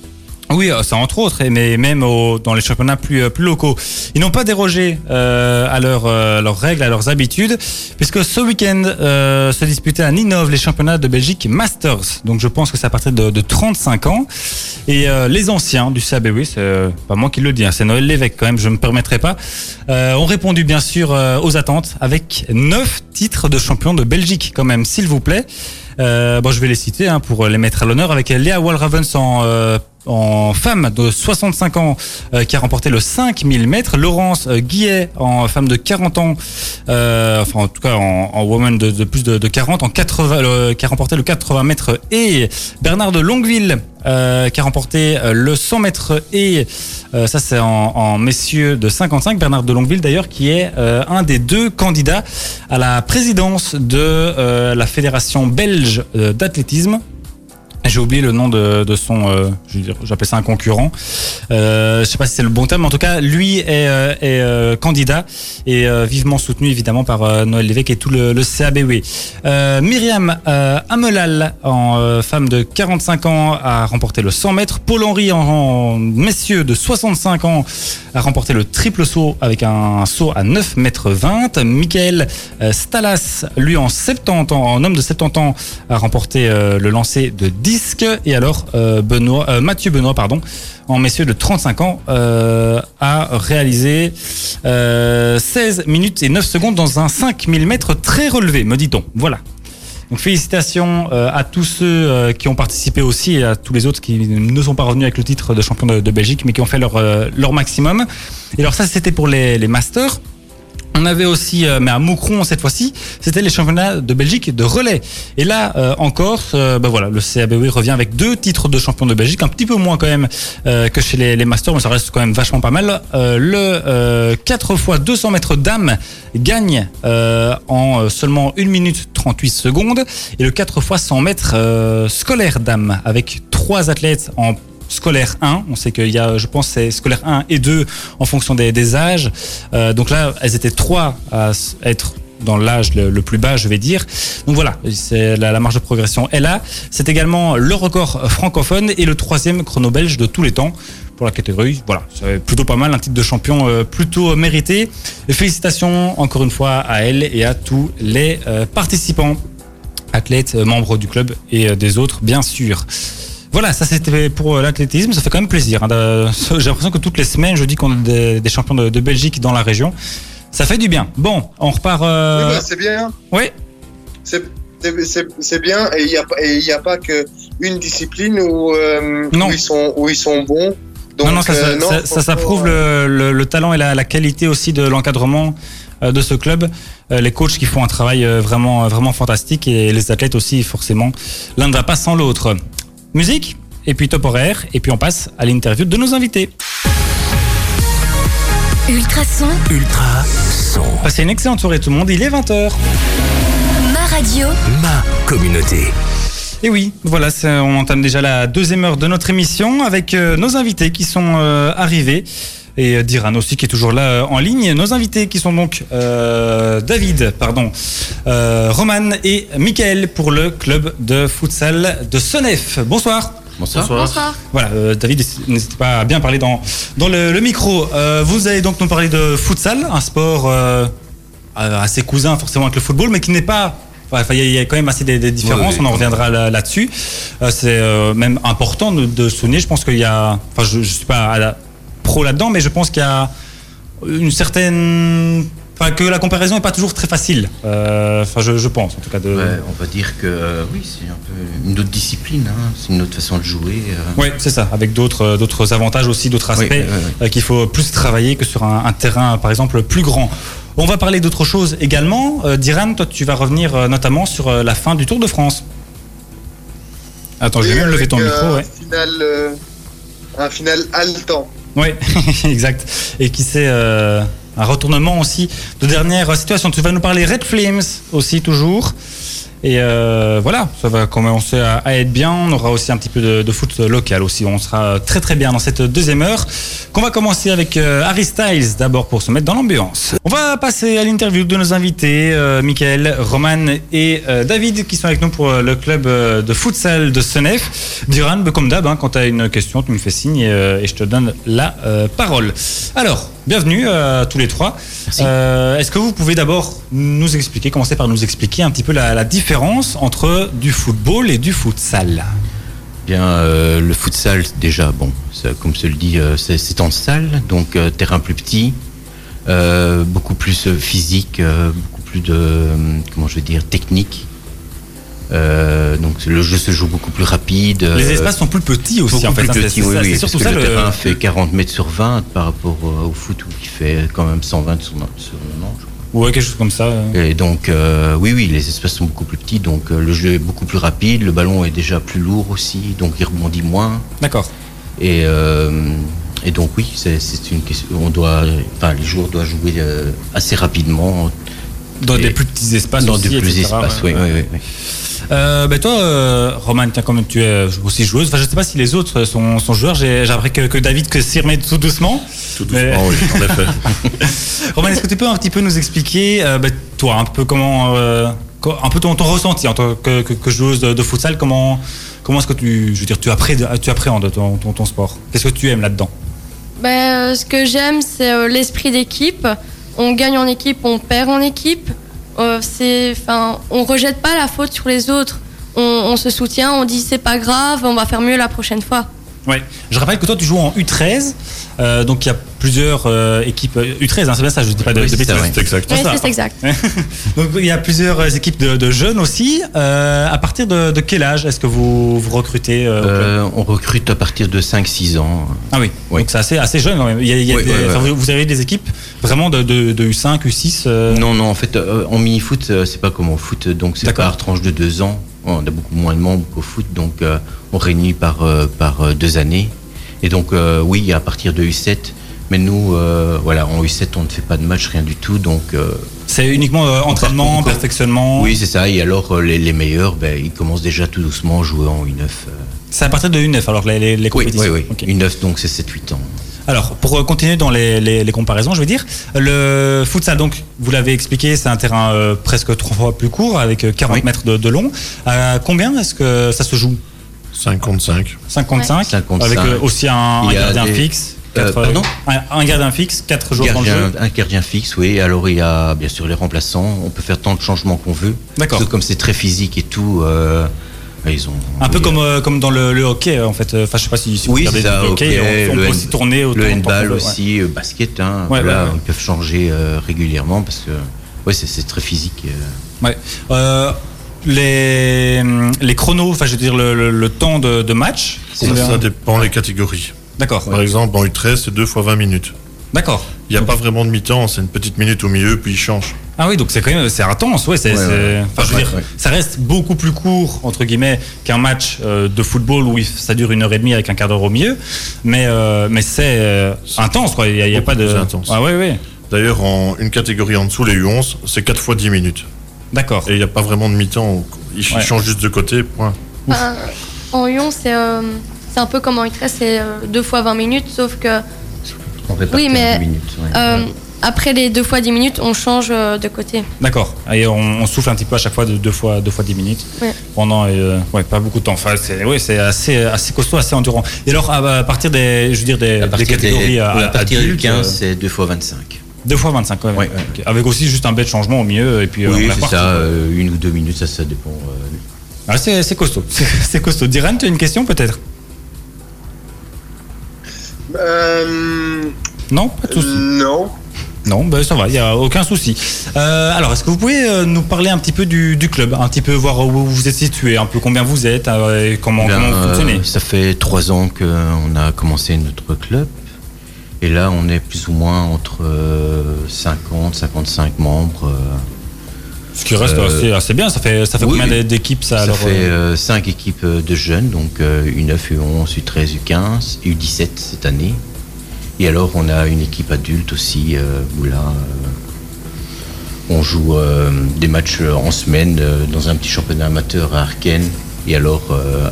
Oui, euh, ça entre autres, mais même au- dans les championnats plus, euh, plus locaux. Ils n'ont pas dérogé euh, à leurs euh, leurs règles, à leurs habitudes, puisque ce week-end euh, se disputaient à Ninove les championnats de Belgique Masters. Donc je pense que c'est à partir de, de 35 ans. Et euh, les anciens du CABW, c'est euh, pas moi qui le dis, hein, c'est Noël Lévesque quand même, je me permettrai pas, ont répondu bien sûr aux attentes avec 9 titres de champion de Belgique quand même, s'il vous plaît. Bon, je vais les citer hein, pour les mettre à l'honneur avec Léa Walravens en, en femme de 65 ans euh, qui a remporté le 5000 mètres, Laurence euh, Guillet en femme de 40 ans, euh, enfin en tout cas en, en woman de, plus de, de 40, en 80, le- qui a remporté le 80 mètres et Bernard de Longueville euh, qui a remporté euh, le 100 mètres et euh, ça c'est en, en messieurs de 55, Bernard de Longueville d'ailleurs qui est un des deux candidats à la présidence de la fédération belge d'athlétisme. J'ai oublié le nom de, son, euh, j'appelle ça un concurrent. Euh, je sais pas si c'est le bon terme, mais en tout cas, lui est, euh, euh, candidat et vivement soutenu évidemment par Noël Lévesque et tout le, le CABW. Myriam Amelal, en femme de 45 ans, a remporté le 100 mètres. Paul Henry, en, messieurs de 65 ans, a remporté le triple saut avec un saut à 9 mètres 20. Michael Stalas, lui en 70 ans, en homme de 70 ans, a remporté le lancer de Et alors euh, euh, Mathieu Benoît, pardon, en messieurs de 35 ans, euh, a réalisé euh, 16 minutes et 9 secondes dans un 5000 mètres très relevé, me dit-on. Voilà. Donc félicitations à tous ceux qui ont participé aussi et à tous les autres qui ne sont pas revenus avec le titre de champion de, Belgique mais qui ont fait leur, maximum. Et alors ça c'était pour les masters. On avait aussi, euh, mais à Moucron cette fois-ci, c'était les championnats de Belgique de relais. Et là, euh, en Corse, euh, ben voilà, le CABW revient avec deux titres de champion de Belgique, un petit peu moins quand même euh, que chez les, Masters, mais ça reste quand même vachement pas mal. Euh, le euh, 4 fois 200 mètres dames gagne euh, en euh, seulement 1 minute 38 secondes, et le 4 fois 100 mètres euh, scolaire dames avec trois athlètes en scolaire 1. On sait qu'il y a, je pense, scolaire 1 et 2 en fonction des, âges. Euh, donc là, elles étaient trois à être dans l'âge le, plus bas, je vais dire. Donc voilà, c'est la, la marge de progression est là. C'est également le record francophone et le troisième chrono belge de tous les temps pour la catégorie. Voilà, c'est plutôt pas mal, un titre de champion euh, plutôt mérité. Félicitations encore une fois à elle et à tous les euh, participants, athlètes, membres du club et des autres, bien sûr. Voilà, ça c'était pour euh, l'athlétisme. Ça fait quand même plaisir. hein, J'ai l'impression que toutes les semaines, je dis qu'on a des, des champions de, de Belgique dans la région. Ça fait du bien. Bon, on repart. euh, Oui, bah, c'est bien. Oui. C'est- bien et il n'y a, a pas que une discipline où, euh, Non. où, ils, sont, où ils sont bons. Donc, non, non, ça, euh, ça, ça- ça, ça prouve le, le- le talent et la, la qualité aussi de l'encadrement de ce club. Les coachs qui font un travail vraiment, vraiment fantastique et les athlètes aussi, forcément. L'un ne va pas sans l'autre. Musique, et puis top horaire, et puis on passe à l'interview de nos invités. Ultrason, Ultra son. Passez une excellente soirée tout le monde, il est 20h. ma radio, Ma communauté. Et oui, voilà, on entame déjà la deuxième heure de notre émission avec euh, nos invités qui sont euh, arrivés. Et euh, Diran aussi qui est toujours là euh, en ligne. Nos invités qui sont donc euh, David, pardon, euh, Roman et Michael pour le club de futsal de Senef. Bonsoir. Bonsoir. Voilà, euh, David, n'hésitez pas à bien parler dans, dans le, le micro. Euh, vous allez donc nous parler de futsal, un sport assez cousin forcément avec le football, mais qui n'est pas. Enfin, il y a- il y a quand même assez des, des différences, Oui, oui. on en reviendra là- là-dessus. Euh, c'est euh, même important de, de souligner, je pense qu'il y a. Enfin, je ne suis pas à la- pro là-dedans, mais je pense qu'il y a une certaine. Enfin, que la comparaison n'est pas toujours très facile. Euh, Enfin, je, je pense, en tout cas. De... Ouais, on va dire que euh, oui, c'est un peu une autre discipline, hein, c'est une autre façon de jouer. euh. Oui, c'est ça, avec d'autres d'autres avantages aussi, d'autres aspects Oui, oui, oui. euh, qu'il faut plus travailler que sur un, un terrain, par exemple, plus grand. On va parler d'autre chose également. Euh, Diran, toi, tu vas revenir euh, notamment sur euh, la fin du Tour de France. Attends, je vais Oui, même lever avec, ton micro, ouais. Un final, euh, un final haletant. Oui, exact. Et qui c'est euh, un retournement aussi de dernière situation. Tu vas nous parler Red Flames aussi toujours. Et euh, voilà, ça va commencer à, être bien. On aura aussi un petit peu de, foot local aussi. On sera très très bien dans cette deuxième heure. Qu'on va commencer avec euh, Harry Styles d'abord pour se mettre dans l'ambiance. On va passer à l'interview de nos invités, euh, Michael, Roman et euh, David qui sont avec nous pour euh, le club de futsal de Senef. Duran, comme d'hab, hein, quand tu as une question, tu me fais signe et, je te donne la parole. Alors, bienvenue euh, tous les trois. Euh, Est-ce que vous pouvez d'abord nous expliquer, commencer par nous expliquer un petit peu la, la différence entre du football et du futsal? Bien, euh, le futsal, déjà, bon, ça, comme se le dit, euh, c'est en salle, donc euh, terrain plus petit, euh, beaucoup plus physique, euh, beaucoup plus de, comment je vais dire, technique. Euh, donc le jeu se joue beaucoup plus rapide. Les euh, espaces sont plus petits aussi, beaucoup en fait. plus hein, oui, ça, oui, c'est parce surtout que ça le le. terrain fait 40 mètres sur 20 par rapport au foot où il fait quand même 120 sur, sur 90. Ouais, quelque chose comme ça. Et donc, euh, oui, oui, les espaces sont beaucoup plus petits, donc euh, le jeu est beaucoup plus rapide, le ballon est déjà plus lourd aussi, donc il rebondit moins. D'accord. Et, euh, et donc, oui, c'est une question. On doit, enfin, les joueurs doivent jouer assez rapidement Dans Et des plus petits espaces dans aussi, des plus etc., espaces. ouais. Oui, oui, oui. Euh, ben toi, euh, Roman, tiens, comme tu es aussi joueuse, enfin, je sais pas si les autres sont, sont joueurs. J'ai appris que, que David que s'y remet tout doucement. Tout Mais- doucement, oui, en effet. Roman, est-ce que tu peux un petit peu nous expliquer, euh, ben, toi, un peu comment, euh, un peu ton, ton ressenti en tant que, que, que joueuse de, de futsal, comment, comment est-ce que tu, je veux dire, tu, appré- tu appréhendes ton, ton, ton sport? Qu'est-ce que tu aimes là-dedans? Ben, euh, ce que j'aime, c'est euh, l'esprit d'équipe. On gagne en équipe, on perd en équipe. Euh, enfin, on rejette pas la faute sur les autres. On, on se soutient, on dit c'est pas grave, on va faire mieux la prochaine fois. Ouais. Je rappelle que toi, tu joues en U13, euh, donc il y a plusieurs euh, équipes euh, U13, hein, c'est bien ça, je dis pas de, Oui, de c'est bêtises. ça, ouais. C'est exact. Ouais, ça. c'est exact. Donc il y a plusieurs équipes de, de jeunes aussi. Euh, à partir de, de quel âge est-ce que vous, vous recrutez euh, Euh, on recrute à partir de 5-6 ans. Ah oui, oui. donc c'est assez, assez jeune quand même. Il y a, il y a Oui, des- ouais, ouais. enfin, vous- avez des équipes vraiment de, de, de U5, U6 euh, Non, non, en fait, euh, en mini-foot, euh, c'est pas comme au foot, donc c'est D'accord. par tranche de deux ans. On a beaucoup moins de membres qu'au foot, donc euh, on réunit par, euh, par euh, deux années. Et donc, euh, oui, à partir de U7, mais nous, euh, voilà, en U7, on ne fait pas de match, rien du tout, donc euh, C'est uniquement euh, entraînement, on- perfectionnement? oui, c'est ça. Et alors, euh, les, les meilleurs, ben, ils commencent déjà tout doucement à jouer en U9. euh. C'est à partir de U9 alors les, les, les Oui, compétitions. oui, oui. Ok. U9, donc c'est 7-8 ans. Alors, pour euh, continuer dans les, les- les comparaisons, je veux dire, le futsal, donc, vous l'avez expliqué, c'est un terrain euh, presque trois fois plus court, avec euh, 40 Oui. mètres de, de long. À combien est-ce que ça se joue? 55. 55, 55. Avec euh, aussi un, gardien des- fixe Euh, pardon? un, un gardien fixe, 4 joueurs dans le jeu. un gardien fixe, oui. Alors il y a bien sûr les remplaçants. On peut faire tant de changements qu'on veut. D'accord. Comme c'est très physique et tout, euh, Ils ont Un peu comme, euh, comme dans le, le hockey, en fait. Enfin, je sais pas si, si vous Oui, regardez c'est ça, du hockey, hockey, on, on le peut aussi tourner autour le handball ouais. aussi, euh, basket, hein, Ouais, voilà, ouais, ouais. ils peuvent changer euh, régulièrement parce que ouais, c'est- c'est très physique. euh. Ouais. Euh, les, les chronos, enfin, je veux dire, le, le- le temps de, de match. Ça, ça dépend des catégories. D'accord. Par exemple, en U13, c'est 2 fois 20 minutes. D'accord. Il n'y a pas vraiment de mi-temps, c'est une petite minute au milieu, puis il change. Ah oui, donc c'est quand même c'est intense, ouais. C'est, Ouais, c'est- ouais. Enfin, je veux dire, ouais. ça reste beaucoup plus court entre guillemets qu'un match euh, de football où ça dure une heure et demie avec un quart d'heure au milieu, mais euh, mais c'est euh, intense, quoi. Il y a, y pas de. intense. Ah ouais, ouais. D'ailleurs, en une catégorie en dessous, les U11, c'est 4 fois 10 minutes. D'accord. Et il n'y a pas vraiment de mi-temps. Il Ouais. change juste de côté, point. En Lyon, c'est euh, c'est un peu comme en U13, c'est euh, deux fois 20 minutes, sauf que On répartit Oui, mais, dix minutes, ouais. euh, après les deux fois 10 minutes, on change euh, de côté. D'accord. Et on, on souffle un petit peu à chaque fois de deux fois deux fois dix minutes Ouais. pendant euh, ouais pas beaucoup de temps. Enfin c'est ouais assez assez costaud, assez endurant. Et alors à, partir des je veux dire des, à des partir, catégories des- à, à partir du adultes, 15, euh, c'est 2 fois 25. deux fois 25 ouais, ouais. Avec aussi juste un bête changement au milieu et puis oui, est c'est ça, euh, une ou deux minutes, ça, ça dépend. euh, Ah, c'est c'est costaud. C'est c'est costaud. Diran, tu as une question peut-être? Euh, Non, pas de souci. non. Non, ben ça va, il y a aucun souci. Euh, alors, est-ce que vous pouvez euh, nous parler un petit peu du, du club, un petit peu voir où vous êtes situé, un peu combien vous êtes, et comment, Bien, comment vous euh, fonctionnez Ça fait trois ans qu'on a commencé notre club. Et là, on est plus ou moins entre euh, 50, 55 membres. Euh. Ce qui reste euh, assez, bien. Ça fait, ça fait oui, combien d'équipes ça, Ça alors fait euh, euh, cinq équipes euh, de jeunes, donc euh, U9, U11, U13, U15, U17 cette année. Et alors, on a une équipe adulte aussi, euh, où là, euh, on joue euh, des matchs euh, en semaine euh, dans un petit championnat amateur à Arken. Et alors, euh,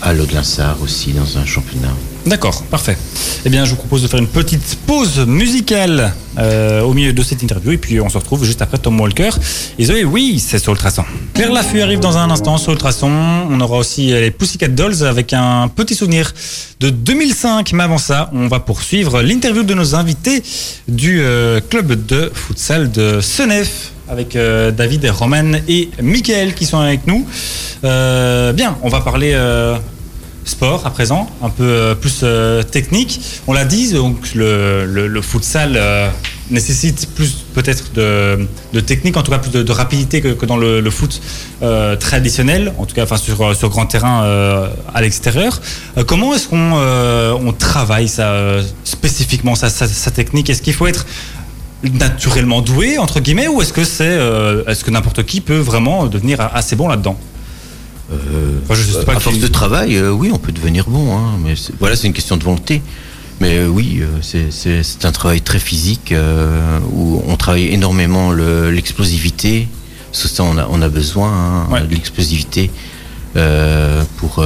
à Lodlinsard aussi, dans un championnat. D'accord, parfait. Eh bien, je vous propose de faire une petite pause musicale euh, au milieu de cette interview et puis on se retrouve juste après Tom Walker. Et Zoé, oui, c'est sur Ultrason. Claire Laffut arrive dans un instant sur Ultrason. On aura aussi euh, les Pussycat Dolls avec un petit souvenir de 2005. Mais avant ça, on va poursuivre l'interview de nos invités du euh, club de futsal de Senef avec David, Roman et Michael qui sont avec nous. Bien, on va parler sport à présent, un peu euh, plus euh, technique. On l'a dit, donc le, le, le futsal euh, nécessite plus peut-être de, de technique, en tout cas plus de, rapidité que, dans le, foot traditionnel, en tout cas enfin, sur, sur grand terrain à l'extérieur. Comment est-ce qu'on on travaille ça spécifiquement, sa, technique? Est-ce qu'il faut être naturellement doué entre guillemets ou est-ce que c'est est-ce que n'importe qui peut vraiment devenir assez bon là-dedans? Euh, Enfin, je sais pas à force de travail, euh, oui, on peut devenir bon. hein, mais voilà, c'est une question de volonté. Mais euh, oui, euh, c'est- un travail très physique où on travaille énormément le- l'explosivité. Parce que ça, on a, on a besoin hein, Ouais. de l'explosivité pour,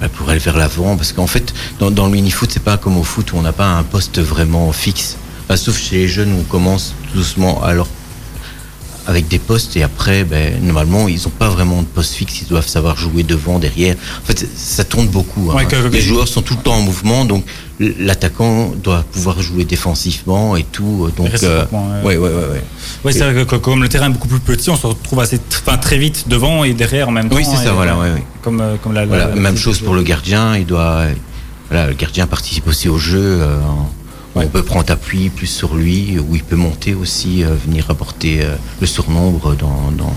bah, pour aller vers l'avant. Parce qu'en fait, dans, dans le mini-foot, c'est pas comme au foot où on n'a pas un poste vraiment fixe. Enfin, sauf chez les jeunes où on commence tout doucement à leur avec des postes et après, ben, normalement, ils n'ont pas vraiment de poste fixe, ils doivent savoir jouer devant, derrière. En fait, ça tourne beaucoup. hein. Ouais, que- que- Les joueurs sont tout le temps en mouvement, donc l'attaquant doit pouvoir jouer défensivement et tout. Donc, euh, ouais, ouais, ouais, ouais. Oui, c'est vrai que comme le terrain est beaucoup plus petit, on se retrouve assez enfin, très vite devant et derrière en même temps. Oui, c'est ça, voilà, euh, ouais, ouais. Comme, euh, comme la, Voilà, la- même la- chose pour le gardien, il doit, voilà, le gardien participe aussi au jeu. euh, On peut prendre appui plus sur lui, ou il peut monter aussi, euh, venir apporter euh, le surnombre dans, dans,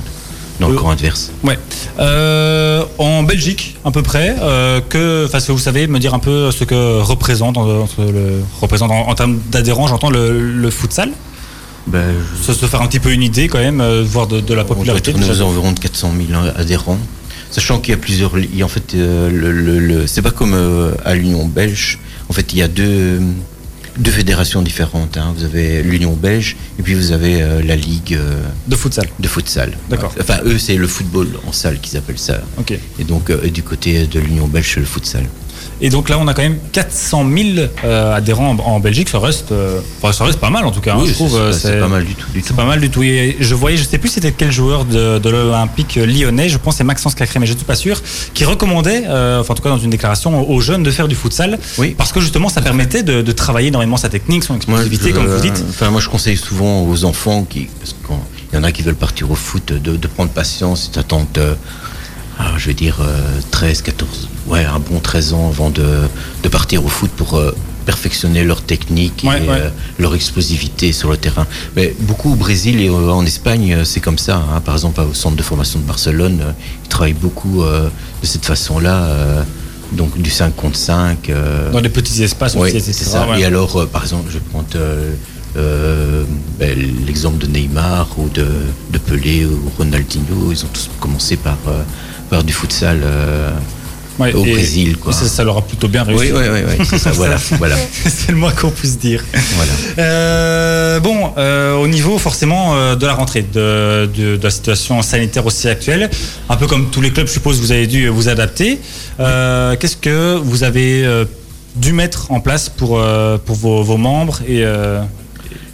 dans le Euh, camp adverse. Ouais. Euh, en Belgique, à peu près, euh, que, enfin, vous savez me dire un peu ce que représente, en, le, représente en, en termes d'adhérents, j'entends le, le futsal Ben, je- se, faire un petit peu une idée quand même, euh, voir de, de la On popularité. déjà. aux environs de 400 000 adhérents. Sachant qu'il y a plusieurs. En fait, le, le- le- c'est pas comme à l'Union belge. En fait, il y a deux, deux fédérations différentes. hein. Vous avez l'Union belge et puis vous avez euh, la Ligue euh, De futsal. de futsal. D'accord. Enfin, eux, c'est le football en salle qu'ils appellent ça. Ok. Et donc, euh, du côté de l'Union belge, c'est le futsal. Et donc là, on a quand même 400 000 euh, adhérents en, en Belgique. Ça reste, euh, enfin, ça reste pas mal en tout cas. hein, je c'est- trouve. euh, c'est pas mal du tout. C'est pas mal du tout. Et je voyais, je sais plus c'était quel joueur de, de l'Olympique lyonnais, je pense que c'est Maxence Cacré, mais je ne suis pas sûr, qui recommandait, euh, enfin en tout cas dans une déclaration aux jeunes de faire du futsal, Oui. parce que justement ça permettait de, de travailler énormément sa technique, son Moi, explosivité, je- comme vous dites. Enfin, moi, je conseille souvent aux enfants qui, parce qu'il y en a qui veulent partir au foot, de, de prendre patience d'attendre ah, je vais dire, euh, 13, 14, ouais, un bon 13 ans avant de, de partir au foot pour euh, perfectionner leur technique et Ouais, ouais. euh, leur explosivité sur le terrain. Mais beaucoup au Brésil et euh, en Espagne, c'est comme ça. hein. Par exemple, au centre de formation de Barcelone, ils travaillent beaucoup de cette façon-là. donc du 5 contre 5. euh, Dans des petits espaces aussi, etc. c'est ça. ouais. Et alors, par exemple, je vais prendre euh, euh, ben, l'exemple de Neymar ou de, de Pelé ou Ronaldinho. Ils ont tous commencé par, euh, par du futsal euh, Ouais, au et- Brésil. Quoi. ça, ça leur a plutôt bien réussi. Oui, oui, oui, oui, c'est ça, voilà, voilà. c'est le moins qu'on puisse dire. Voilà. Euh, bon, euh, au niveau forcément euh, de la rentrée, de, de- de la situation sanitaire aussi actuelle, un peu comme tous les clubs, je suppose, vous avez dû vous adapter. Qu'est-ce que vous avez dû mettre en place pour, pour vos, vos membres et,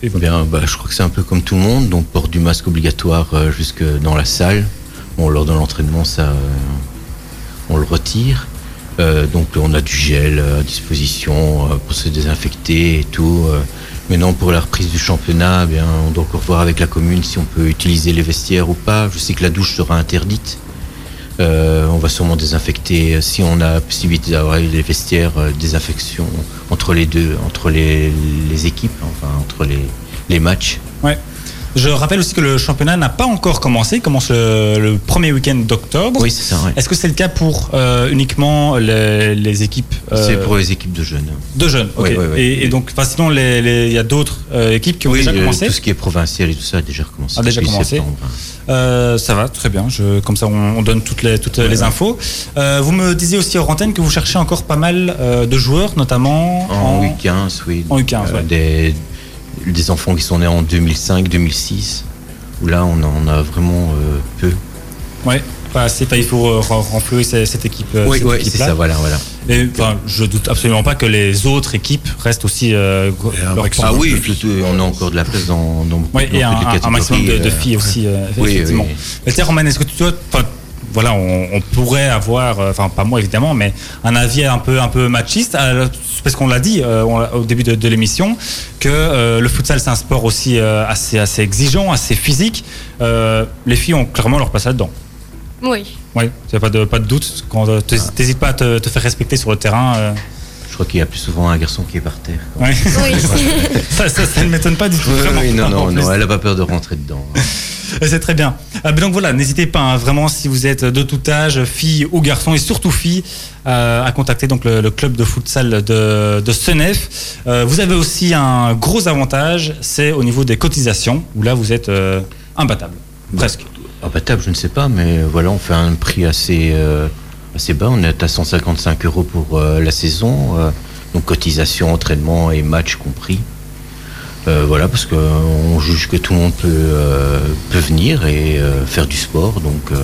et- Bien, bah, je crois que c'est un peu comme tout le monde, donc port du masque obligatoire jusque dans la salle. Bon, lors de l'entraînement, ça, euh, on le retire. Euh, donc on a du gel à disposition euh, pour se désinfecter et tout. euh. Maintenant, pour la reprise du championnat, eh bien, on doit encore voir avec la commune si on peut utiliser les vestiaires ou pas. Je sais que la douche sera interdite. Euh, on va sûrement désinfecter euh, si on a possibilité d'avoir les vestiaires, euh, désinfection entre les deux, entre les, les équipes, enfin entre les, les matchs. Ouais. Je rappelle aussi que le championnat n'a pas encore commencé, il commence le, le premier week-end d'octobre. Oui, c'est ça. ouais. Est-ce que c'est le cas pour euh, uniquement les, les équipes euh, C'est pour les équipes de jeunes. de jeunes ok. Oui, oui, oui. Et, et donc, enfin, sinon, il y a d'autres euh, équipes qui ont déjà commencé tout ce qui est provincial et tout ça a déjà recommencé. A déjà commencé. Euh, ça va, très bien. Je, comme ça, on, on donne toutes les, toutes les infos. Vous me disiez aussi hors antenne que vous cherchez encore pas mal de joueurs, notamment En U15, oui. En U15, Euh, ouais. des, des enfants qui sont nés en 2005, 2006, où là on en a vraiment euh, peu. Ouais, pas assez. Il faut euh, ren- renflouer cette, cette équipe. euh, oui, cette oui, c'est ça, voilà, voilà. Et enfin, je doute absolument pas que les autres équipes restent aussi. euh, leur Ah oui, surtout, on a encore de la place dans, dans, Ouais, dans et un, les un- un maximum de, de euh, filles aussi, euh, Oui, effectivement. oui. Mais tiens, Roman, est-ce que tu dois. Voilà, on, on pourrait avoir, euh, enfin pas moi évidemment, mais un avis un peu un peu machiste, euh, parce qu'on l'a dit euh, on au début de, de l'émission que euh, le futsal c'est un sport aussi euh, assez assez exigeant, assez physique. Euh, les filles ont clairement leur place là-dedans. Oui. Oui, t'as pas de pas de doute. Quand t'hé- t'hésites pas à te, te faire respecter sur le terrain. euh, Je crois qu'il y a plus souvent un garçon qui est par terre. ouais. Oui. ça, ça, ça ne m'étonne pas du tout. Oui, oui, non, non, non, elle a pas peur de rentrer dedans. Euh, C'est très bien. Euh, donc voilà, n'hésitez pas hein, vraiment si vous êtes de tout âge, filles ou garçons, et surtout filles, euh, à contacter donc le, le club de futsal de, de Senef. Euh, vous avez aussi un gros avantage, c'est au niveau des cotisations, où là vous êtes euh, imbattable, presque. Imbattable, je ne sais pas, mais voilà, on fait un prix assez, assez bas. On est à 155 euros pour la saison, donc cotisation, entraînement et match compris. Euh, voilà, parce qu'on juge que tout le monde peut, euh, peut venir et euh, faire du sport, donc euh,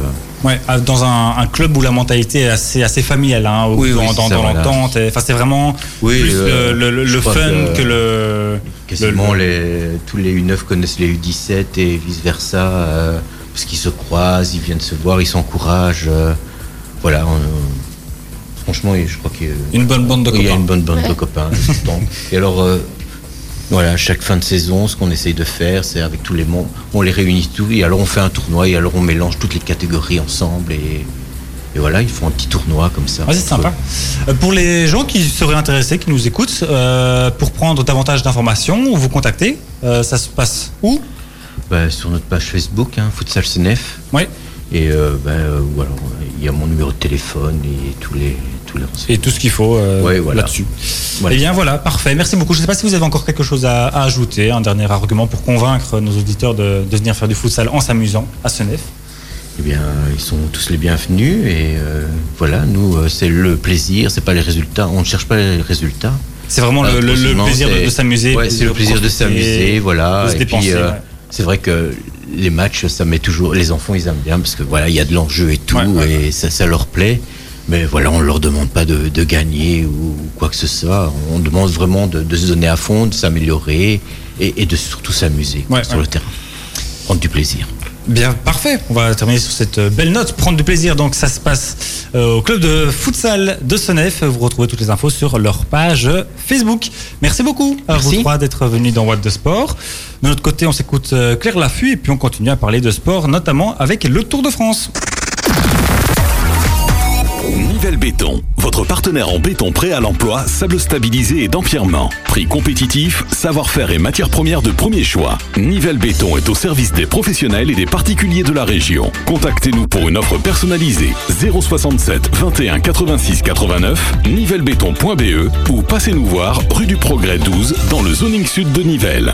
Ouais, dans un, un club où la mentalité est assez, assez familiale, hein, où Oui, dans, oui, dans, l'entente. Enfin, c'est vraiment Oui, plus euh, le, fun que- que, le. quasiment le- les, tous les U9 connaissent les U17 et vice-versa, euh, parce qu'ils se croisent, ils viennent se voir, ils s'encouragent. euh, voilà, on- franchement, je crois qu'il y a- Une bonne bande de Oui, Il y a copains. une bonne bande de copains. Et alors, voilà, chaque fin de saison, ce qu'on essaye de faire, c'est avec tous les membres, on les réunit tous, et alors on fait un tournoi, et alors on mélange toutes les catégories ensemble, et, et voilà, ils font un petit tournoi comme ça. Ah, c'est sympa. Euh, Pour les gens qui seraient intéressés, qui nous écoutent, euh, pour prendre davantage d'informations ou vous contacter, euh, ça se passe où? Bah, sur notre page Facebook, hein, Futsal CNF. Oui. Et euh, bah, euh, voilà, il y a mon numéro de téléphone et tous les, Et tout ce qu'il faut euh, Ouais, voilà. là-dessus. Voilà. Eh bien voilà, parfait. Merci beaucoup. Je ne sais pas si vous avez encore quelque chose à, à ajouter, un dernier argument pour convaincre nos auditeurs de, de venir faire du futsal en s'amusant à Senef. Eh bien, ils sont tous les bienvenus et euh, voilà, nous, euh, c'est le plaisir, c'est pas les résultats, on ne cherche pas les résultats. C'est vraiment le, le- le forcément, plaisir de, s'amuser. Ouais, c'est le plaisir de s'amuser, voilà. de se et puis, ouais. c'est vrai que les matchs, ça met toujours. Les enfants, ils aiment bien parce que voilà, il y a de l'enjeu et tout, Ouais, ouais, et ça, ça leur plaît. Mais voilà, on leur demande pas de, de gagner ou quoi que ce soit. On demande vraiment de, de se donner à fond, de s'améliorer et, et de surtout s'amuser Ouais, sur ouais. le terrain, prendre du plaisir. Bien, parfait. On va terminer sur cette euh, belle note. Prendre du plaisir. Donc, ça se passe euh, au club de futsal de Senef. Vous retrouvez toutes les infos sur leur page Facebook. Merci beaucoup à Merci. vous trois d'être venus dans What de Sport. De notre côté, on s'écoute euh, Claire Laffut et puis on continue à parler de sport, notamment avec le Tour de France. Nivelle Béton, votre partenaire en béton prêt à l'emploi, sable stabilisé et d'empierrement. Prix compétitif, savoir-faire et matières premières de premier choix. Nivelle Béton est au service des professionnels et des particuliers de la région. Contactez-nous pour une offre personnalisée 067 21 86 89 nivellebéton.be ou passez-nous voir rue du Progrès 12 dans le zoning sud de Nivelles.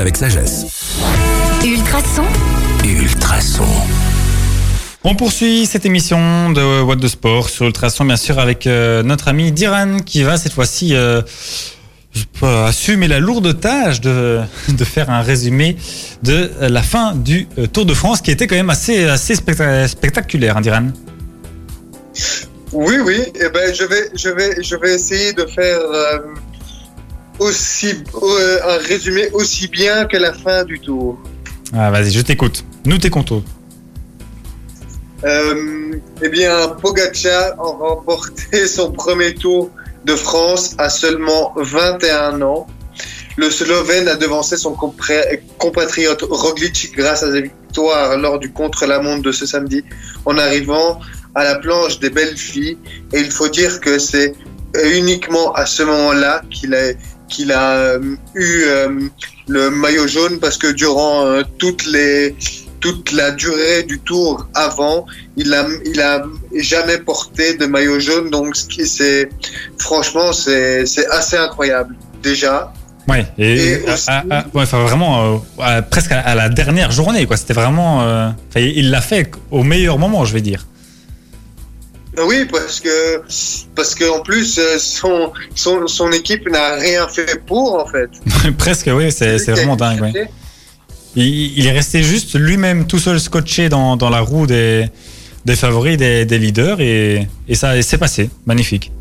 avec sagesse. Ultrason. Ultrason. On poursuit cette émission de What de Sport sur Ultrason, bien sûr, avec euh, notre ami Diran qui va cette fois-ci euh, assumer la lourde tâche de, de faire un résumé de la fin du euh, Tour de France qui était quand même assez, assez specta- spectaculaire, hein, Diran? Oui, oui. Eh ben, je vais, je vais, je vais essayer de faire euh, aussi euh, un résumé aussi bien que la fin du tour. Ah, vas-y, je t'écoute. Nous t'écoutons. Euh, eh bien, Pogacar a remporté son premier tour de France à seulement 21 ans. Le Slovène a devancé son compatriote Roglic grâce à sa victoire lors du contre-la-montre de ce samedi en arrivant à la planche des belles filles. Et il faut dire que c'est uniquement à ce moment-là qu'il a, qu'il a euh, eu euh, le maillot jaune parce que durant euh, toutes les, toute la durée du tour avant, il a, il a jamais porté de maillot jaune. Donc, c'est, franchement, c'est, c'est assez incroyable. Déjà. Ouais, et, aussi- à- à- ouais, enfin, vraiment, euh, à- presque à, la dernière journée, quoi. C'était vraiment. euh, il l'a fait au meilleur moment, je vais dire. Oui, parce que parce que en plus euh, son, son son équipe n'a rien fait pour en fait. presque, oui, c'est c'est vraiment dingue. ouais. Il, il est resté juste lui-même tout seul scotché dans, dans la roue des, des favoris, des, des leaders, et, et ça et c'est passé. Magnifique.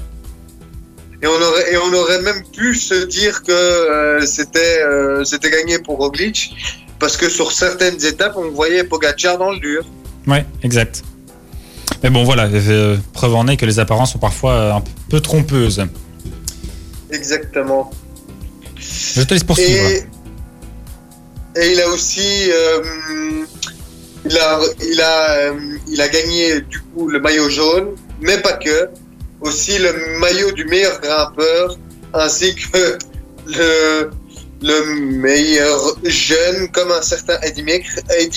Et on aurait et on aurait même pu se dire que euh, c'était euh, c'était gagné pour Roglic parce que sur certaines étapes on voyait Pogacar dans le dur. Ouais, exact. Mais bon, voilà, preuve en est que les apparences sont parfois euh, un peu trompeuses. Exactement. Je te laisse poursuivre. Et, et il a aussi euh, il a il a euh, il a gagné du coup le maillot jaune, mais pas que, aussi le maillot du meilleur grimpeur ainsi que le le meilleur jeune comme un certain Eddie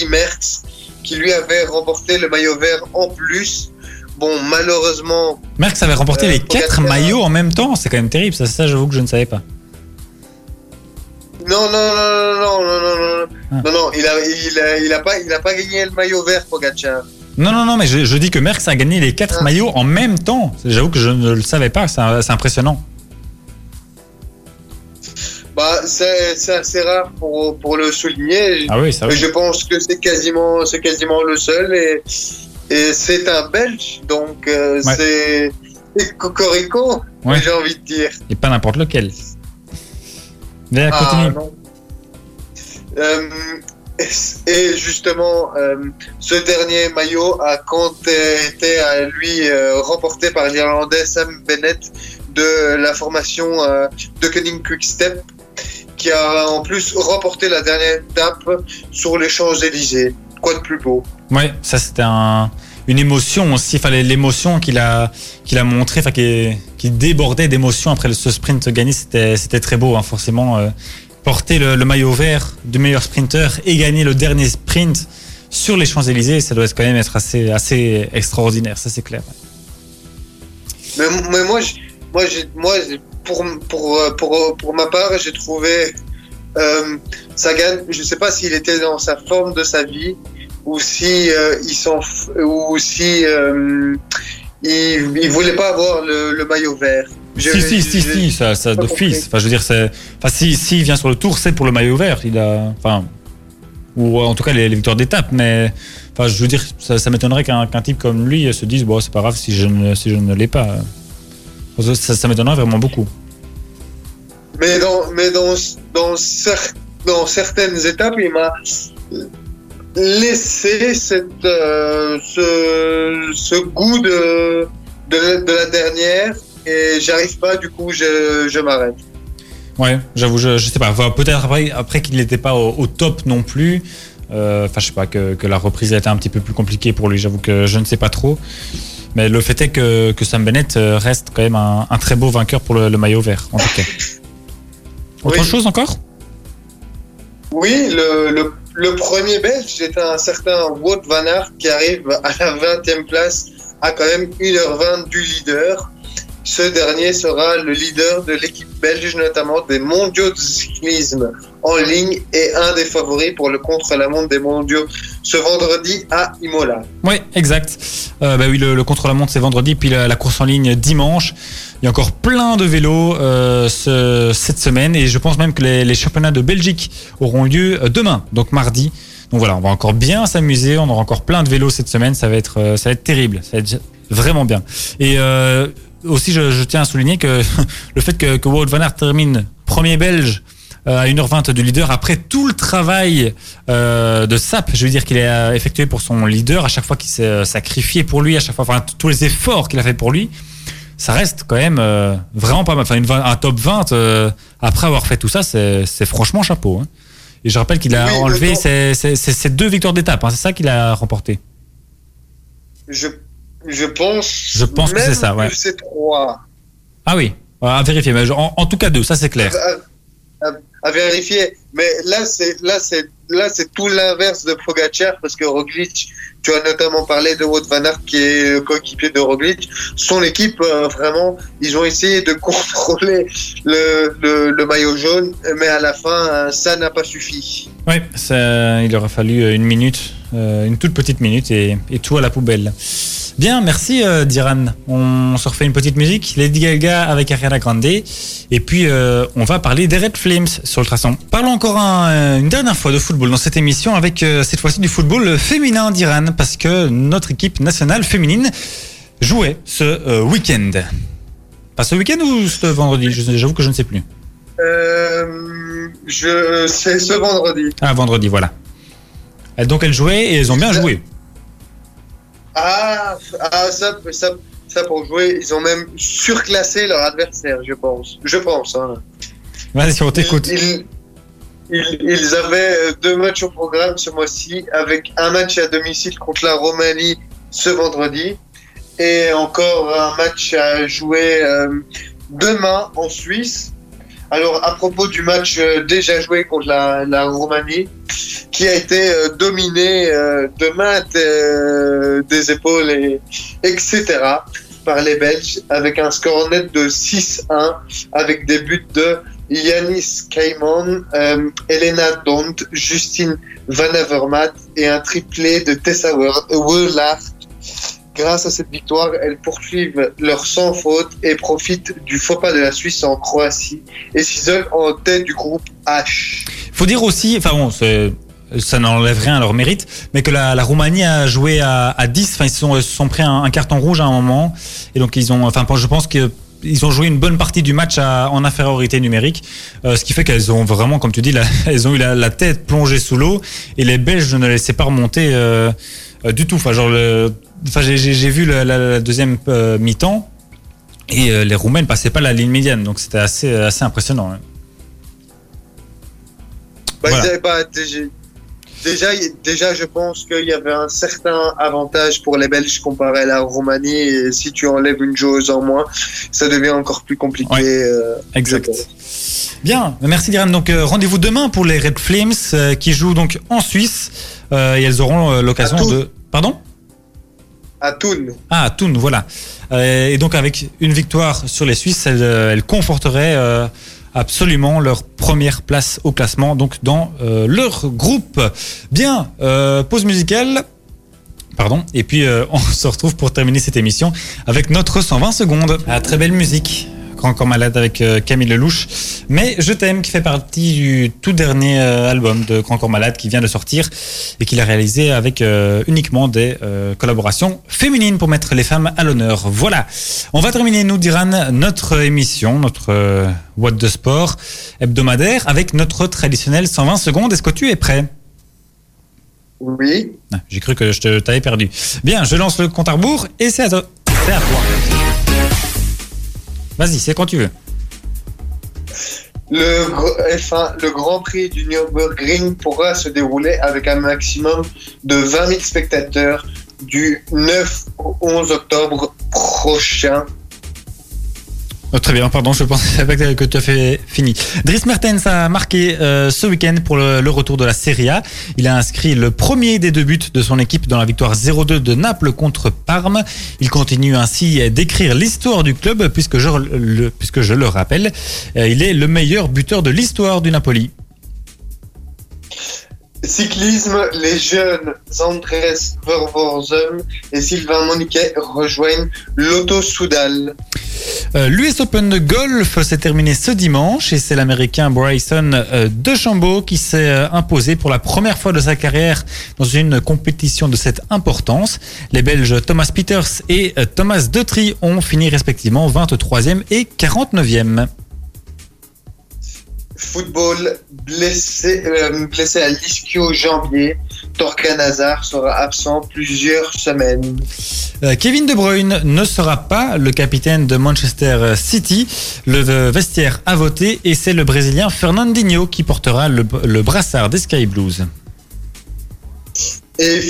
Merckx qui lui avait remporté le maillot vert en plus. Bon, malheureusement. Merckx avait remporté euh, les quatre maillots en même temps. C'est quand même terrible. Ça, ça j'avoue que je ne savais pas. Non, non, non, non, non, non, non, ah. non, non. Il a, il a, il a pas, il a pas gagné le maillot vert, Pogacar. Non, non, non, mais je, je dis que Merckx a gagné les quatre ah. maillots en même temps. J'avoue que je ne le savais pas. C'est impressionnant. Bah, c'est c'est assez rare pour, pour le souligner. Ah oui, ça je pense que c'est quasiment, c'est quasiment le seul et, et c'est un Belge, donc euh, Ouais. c'est c'est cocorico, Ouais. j'ai envie de dire. Et pas n'importe lequel. Ah, non. Euh, et, justement, euh, ce dernier maillot a quand été à lui euh, remporté par l'Irlandais Sam Bennett de la formation de Cunning Quick Step, qui a en plus remporté la dernière étape sur les Champs-Élysées. Quoi de plus beau? Ouais, ça c'était un, une émotion aussi. Fallait l'émotion qu'il a, qu'il a montré, enfin qui, qui débordait d'émotion après ce sprint gagné. C'était, très beau, hein, forcément. euh, porter le, le maillot vert du meilleur sprinter et gagner le dernier sprint sur les Champs Élysées, ça doit être quand même être assez, assez extraordinaire. Ça c'est clair. Mais, mais moi, moi, moi, pour, pour, euh, pour, pour ma part, j'ai trouvé euh, Sagan, je ne sais pas s'il était dans sa forme de sa vie ou si euh, il s'en ou si euh, il, il voulait pas avoir le, le maillot vert. Si, si, si, si, ça, ça d'office. Enfin, je veux dire, c'est, enfin, si, si il vient sur le tour, c'est pour le maillot vert. Il a, enfin, ou en tout cas les, les victoires d'étape. Mais enfin, je veux dire, ça, ça m'étonnerait qu'un qu'un type comme lui se dise bon, c'est pas grave si je ne, si je ne l'ai pas. Ça, ça m'étonnerait vraiment beaucoup. Mais dans, mais dans, dans, cer- dans certaines étapes, il m'a laissé cette, euh, ce, ce goût de, de, de la dernière et j'arrive pas, du coup, je, je m'arrête. Ouais, j'avoue, je, je sais pas. Enfin, Peut-être après, après qu'il n'était pas au, au top non plus. Euh, Enfin, je sais pas, que, que la reprise a été un petit peu plus compliquée pour lui. J'avoue que je ne sais pas trop. Mais le fait est que, que Sam Bennett euh, reste quand même un, un très beau vainqueur pour le, le maillot vert, en tout cas. Autre Oui. chose encore? Oui, le, le, le premier belge, c'est un certain Wout van Aert qui arrive à la 20e place à quand même 1h20 du leader. Ce dernier sera le leader de l'équipe belge, notamment des mondiaux de cyclisme en ligne et un des favoris pour le contre-la-montre des mondiaux ce vendredi à Imola. Oui, exact. Euh, bah oui, le, contre-la-montre c'est vendredi, puis la, course en ligne dimanche. Il y a encore plein de vélos euh, ce- cette semaine et je pense même que les, championnats de Belgique auront lieu euh, demain, donc mardi. Donc voilà, on va encore bien s'amuser, on aura encore plein de vélos cette semaine, ça va être, ça terrible, ça va être vraiment bien. Et aussi, je, je tiens à souligner que le fait que, que Wout van Aert termine premier belge euh, à 1h20 du leader après tout le travail euh, de SAP, je veux dire qu'il a effectué pour son leader, à chaque fois qu'il s'est euh, sacrifié pour lui, à chaque fois, enfin tous les efforts qu'il a fait pour lui, ça reste quand même euh, vraiment pas mal. Enfin, une, un top 20 euh, après avoir fait tout ça, c'est franchement chapeau. hein. Et je rappelle qu'il a Oui, enlevé d'autant- ses, ses- ses- ses deux victoires d'étape, hein, c'est ça qu'il a remporté. Je, je pense. Je pense que même c'est ça, ouais. c'est trois. Ah oui, à vérifier, mais en, en tout cas deux, ça c'est clair. à, à- à vérifier. Mais là, c'est là, c'est là, c'est tout l'inverse de Pogacar parce que Roglic, tu as notamment parlé de Wout van Aert qui est le coéquipier de Roglic. Son équipe, euh, vraiment, ils ont essayé de contrôler le, le, le maillot jaune, mais à la fin, euh, ça n'a pas suffi. Oui, ça, il aura fallu euh, une minute, euh, une toute petite minute et, et tout à la poubelle. Bien, merci euh, Diran. On se refait une petite musique, Lady Gaga avec Ariana Grande, et puis euh, on va parler des Red Flames sur Ultrason. Parlons encore un- euh, une dernière fois de football dans cette émission avec euh, cette fois-ci du football féminin d'Iran, parce que notre équipe nationale féminine jouait ce week-end. Pas ce week-end ou ce vendredi? J'avoue que je ne sais plus. Je, c'est ce vendredi. Ah, vendredi, voilà. Donc elles jouaient et elles ont bien joué. Ah, ah ça, ça, ça pour jouer, ils ont même surclassé leur adversaire, je pense. Je pense. Hein. Vas-y, on t'écoute. Ils, ils, ils avaient euh, deux matchs au programme ce mois-ci, avec un match à domicile contre la Roumanie ce vendredi et encore un match à jouer euh, demain en Suisse. Alors, à propos du match euh, déjà joué contre la, Roumanie, qui a été euh, dominé euh, de maintes euh, des épaules, et, etc., par les Belges, avec un score net de 6-1, avec des buts de Yanis Kaimon, Elena Dont, Justine Van Avermaet et un triplé de Tessa Wollard. Grâce à cette victoire, elles poursuivent leur sans faute et profitent du faux pas de la Suisse en Croatie et s'isolent en tête du groupe H. faut dire aussi, enfin bon, ça n'enlève rien à leur mérite, mais que la, Roumanie a joué à, à 10, enfin ils se sont, sont pris un, carton rouge à un moment, et donc ils ont, enfin je pense que ils ont joué une bonne partie du match en infériorité numérique, euh, ce qui fait qu'elles ont vraiment, comme tu dis, elles ont eu la, tête plongée sous l'eau, et les Belges ne laissaient pas remonter euh, euh, du tout. Enfin, genre, enfin, j'ai- vu la, la- la deuxième euh, mi-temps, et euh, les Roumains ne passaient pas la ligne médiane, donc c'était assez, assez impressionnant. hein. Bah, Voilà. ils avaient pas déjà, déjà, je pense qu'il y avait un certain avantage pour les Belges comparé à la Roumanie. Et si tu enlèves une joueuse en moins, ça devient encore plus compliqué. euh, Exact. Bien, merci Diane. Donc euh, rendez-vous demain pour les Red Flames euh, qui jouent donc en Suisse et elles auront l'occasion de. Pardon? À Thun. Ah, à Thun, voilà. Euh, et donc avec une victoire sur les Suisses, elles, euh, elles conforteraient euh, absolument leur première place au classement, donc dans euh, leur groupe. Bien, euh, pause musicale. Pardon. Et puis euh, on se retrouve pour terminer cette émission avec notre 120 secondes. Ah, très belle musique. Grand Corps Malade avec euh, Camille Lelouch. Mais Je t'aime qui fait partie du tout dernier euh, album de Grand Corps Malade qui vient de sortir et qu'il a réalisé avec euh, uniquement des euh, collaborations féminines pour mettre les femmes à l'honneur. Voilà. On va terminer, nous Diran, notre émission, notre euh, What de Sport hebdomadaire avec notre traditionnel 120 secondes. Est-ce que tu es prêt? Oui. Ah, J'ai cru que je t'avais perdu. Bien, je lance le compte à rebours et c'est à toi. C'est à toi. Vas-y, c'est quand tu veux. Le gr- F1, le Grand Prix du Nürburgring pourra se dérouler avec un maximum de 20 000 spectateurs du 9 au 11 octobre prochain. Oh, très bien, pardon, je pensais que tu as fait fini. Dries Mertens a marqué euh, ce week-end pour le, retour de la Serie A. Il a inscrit le premier des deux buts de son équipe dans la victoire 0-2 de Naples contre Parme. Il continue ainsi d'écrire l'histoire du club puisque je, le, puisque je le rappelle, euh, il est le meilleur buteur de l'histoire du Napoli. Cyclisme, les jeunes Andrés Vervoorzen et Sylvain Moniquet rejoignent l'Auto Soudal. Euh, L'US Open de golf s'est terminé ce dimanche et c'est l'américain Bryson euh, DeChambeau qui s'est euh, imposé pour la première fois de sa carrière dans une compétition de cette importance. Les Belges Thomas Peters et Thomas Detry ont fini respectivement 23e et 49e. Football, blessé, euh, blessé à l'ischio-jambier, Hazard sera absent plusieurs semaines. Euh, Kevin De Bruyne ne sera pas le capitaine de Manchester City. Le vestiaire a voté et c'est le Brésilien Fernandinho qui portera le, le brassard des Sky Blues. Et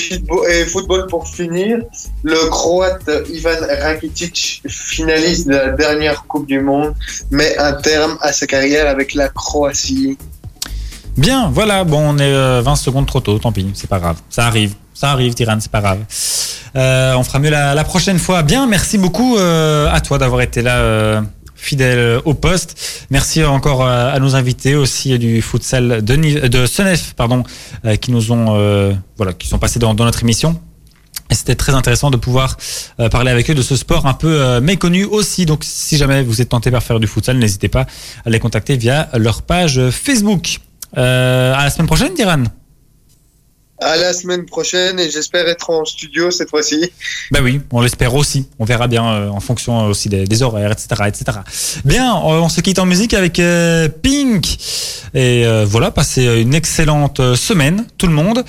football, pour finir, le Croate Ivan Rakitic, finaliste de la dernière Coupe du Monde, met un terme à sa carrière avec la Croatie. Bien, voilà, bon, on est euh, 20 secondes trop tôt, tant pis, c'est pas grave. Ça arrive, ça arrive, Tyrann, c'est pas grave. Euh, on fera mieux la, prochaine fois. Bien, merci beaucoup euh, à toi d'avoir été là, euh, fidèle au poste. Merci encore euh, à nos invités aussi du futsal de, de Senef, pardon, euh, qui nous ont, euh, voilà, qui sont passés dans, dans notre émission. C'était très intéressant de pouvoir euh, parler avec eux de ce sport un peu euh, méconnu aussi. Donc, si jamais vous êtes tenté par faire du futsal, n'hésitez pas à les contacter via leur page Facebook. Euh, à la semaine prochaine, Diran. À la semaine prochaine et j'espère être en studio cette fois-ci. Bah oui, on l'espère aussi. On verra bien euh, en fonction aussi des, horaires, etc., etc. Bien, on, on se quitte en musique avec euh, Pink. Et euh, voilà, passez une excellente euh, semaine, tout le monde.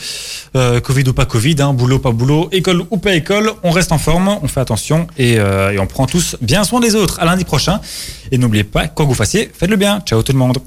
Euh, Covid ou pas Covid, hein, boulot pas boulot, école ou pas école, on reste en forme, on fait attention et, euh, et on prend tous bien soin des autres. À lundi prochain. Et n'oubliez pas, quoi que vous fassiez, faites le bien. Ciao tout le monde.